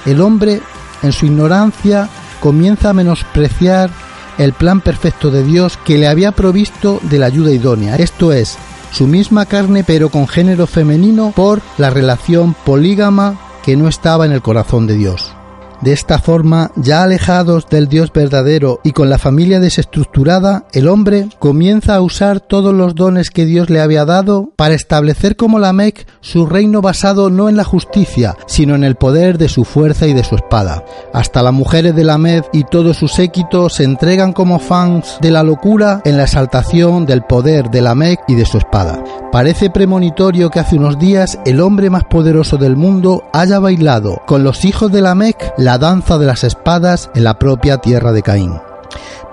El hombre, en su ignorancia, comienza a menospreciar el plan perfecto de Dios que le había provisto de la ayuda idónea, esto es, su misma carne pero con género femenino por la relación polígama que no estaba en el corazón de Dios. De esta forma, ya alejados del Dios verdadero y con la familia desestructurada, el hombre comienza a usar todos los dones que Dios le había dado para establecer como la Mec su reino basado no en la justicia, sino en el poder de su fuerza y de su espada. Hasta las mujeres de la Med y todo su séquito se entregan como fans de la locura en la exaltación del poder de la Mec y de su espada. Parece premonitorio que hace unos días el hombre más poderoso del mundo haya bailado con los hijos de la Mec la danza de las espadas en la propia tierra de Caín.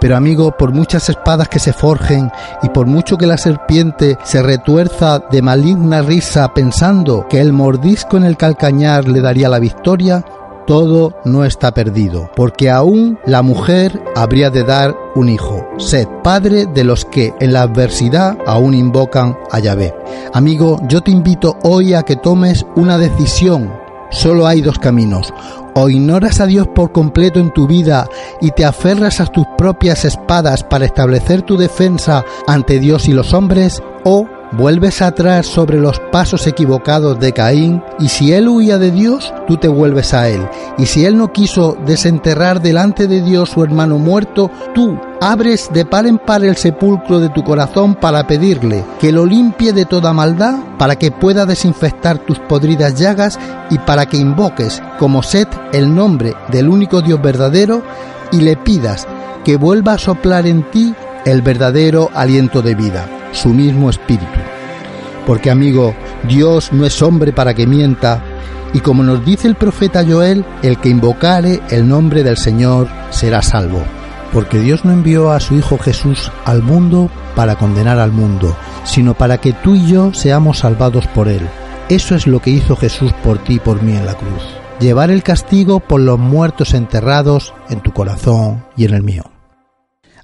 Pero amigo, por muchas espadas que se forjen y por mucho que la serpiente se retuerza de maligna risa pensando que el mordisco en el calcañar le daría la victoria, todo no está perdido, porque aún la mujer habría de dar un hijo. Sed padre de los que en la adversidad aún invocan a Yahvé. Amigo, yo te invito hoy a que tomes una decisión Solo hay dos caminos. O ignoras a Dios por completo en tu vida y te aferras a tus propias espadas para establecer tu defensa ante Dios y los hombres, o vuelves atrás sobre los pasos equivocados de Caín y si él huía de Dios, tú te vuelves a él. Y si él no quiso desenterrar delante de Dios su hermano muerto, tú abres de par en par el sepulcro de tu corazón para pedirle que lo limpie de toda maldad, para que pueda desinfectar tus podridas llagas y para que invoques como Set el nombre del único Dios verdadero y le pidas que vuelva a soplar en ti el verdadero aliento de vida, su mismo espíritu. Porque amigo, Dios no es hombre para que mienta, y como nos dice el profeta Joel, el que invocare el nombre del Señor será salvo. Porque Dios no envió a su Hijo Jesús al mundo para condenar al mundo, sino para que tú y yo seamos salvados por Él. Eso es lo que hizo Jesús por ti y por mí en la cruz. Llevar el castigo por los muertos enterrados en tu corazón y en el mío.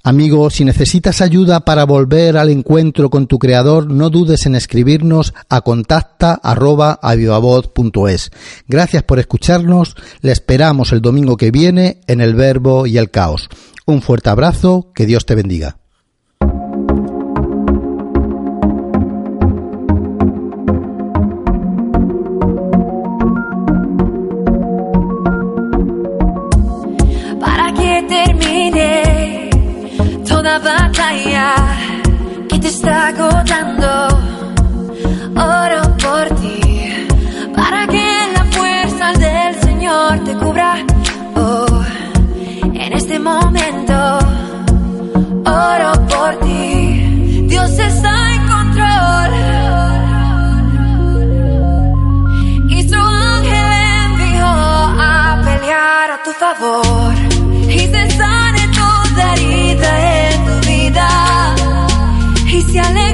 Amigo, si necesitas ayuda para volver al encuentro con tu creador, no dudes en escribirnos a contacta@avivavoz.es. Gracias por escucharnos. Le esperamos el domingo que viene en El Verbo y el Caos. Un fuerte abrazo, que Dios te bendiga. para que termine toda batalla que te está agotando. Oro momento, oro por ti. Dios está en control. Y su ángel envió a pelear a tu favor. Y se sane toda herida en tu vida. Y se alegre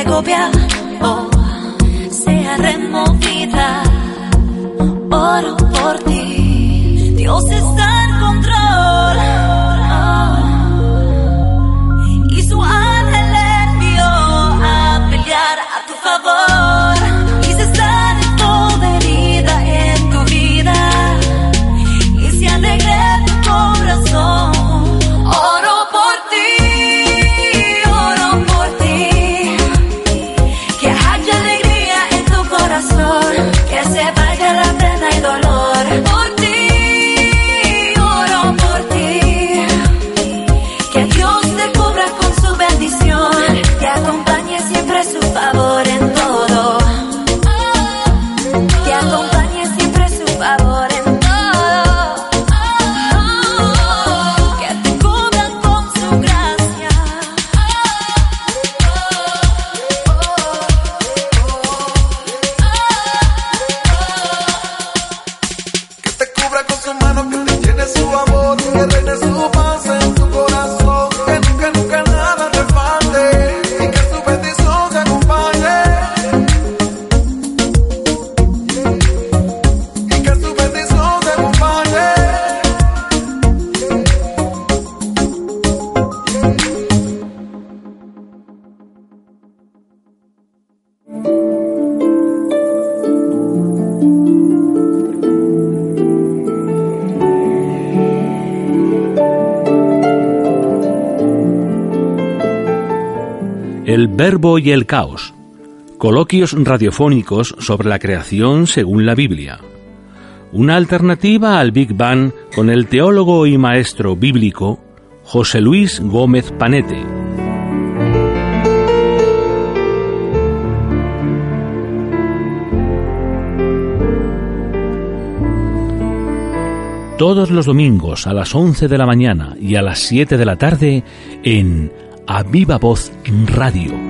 agobia. Oh, sea removida. Oro por ti. Dios está Verbo y el Caos. Coloquios radiofónicos sobre la creación según la Biblia. Una alternativa al Big Bang con el teólogo y maestro bíblico José Luis Gómez Panete. Todos los domingos a las 11 de la mañana y a las 7 de la tarde en A Viva Voz Radio.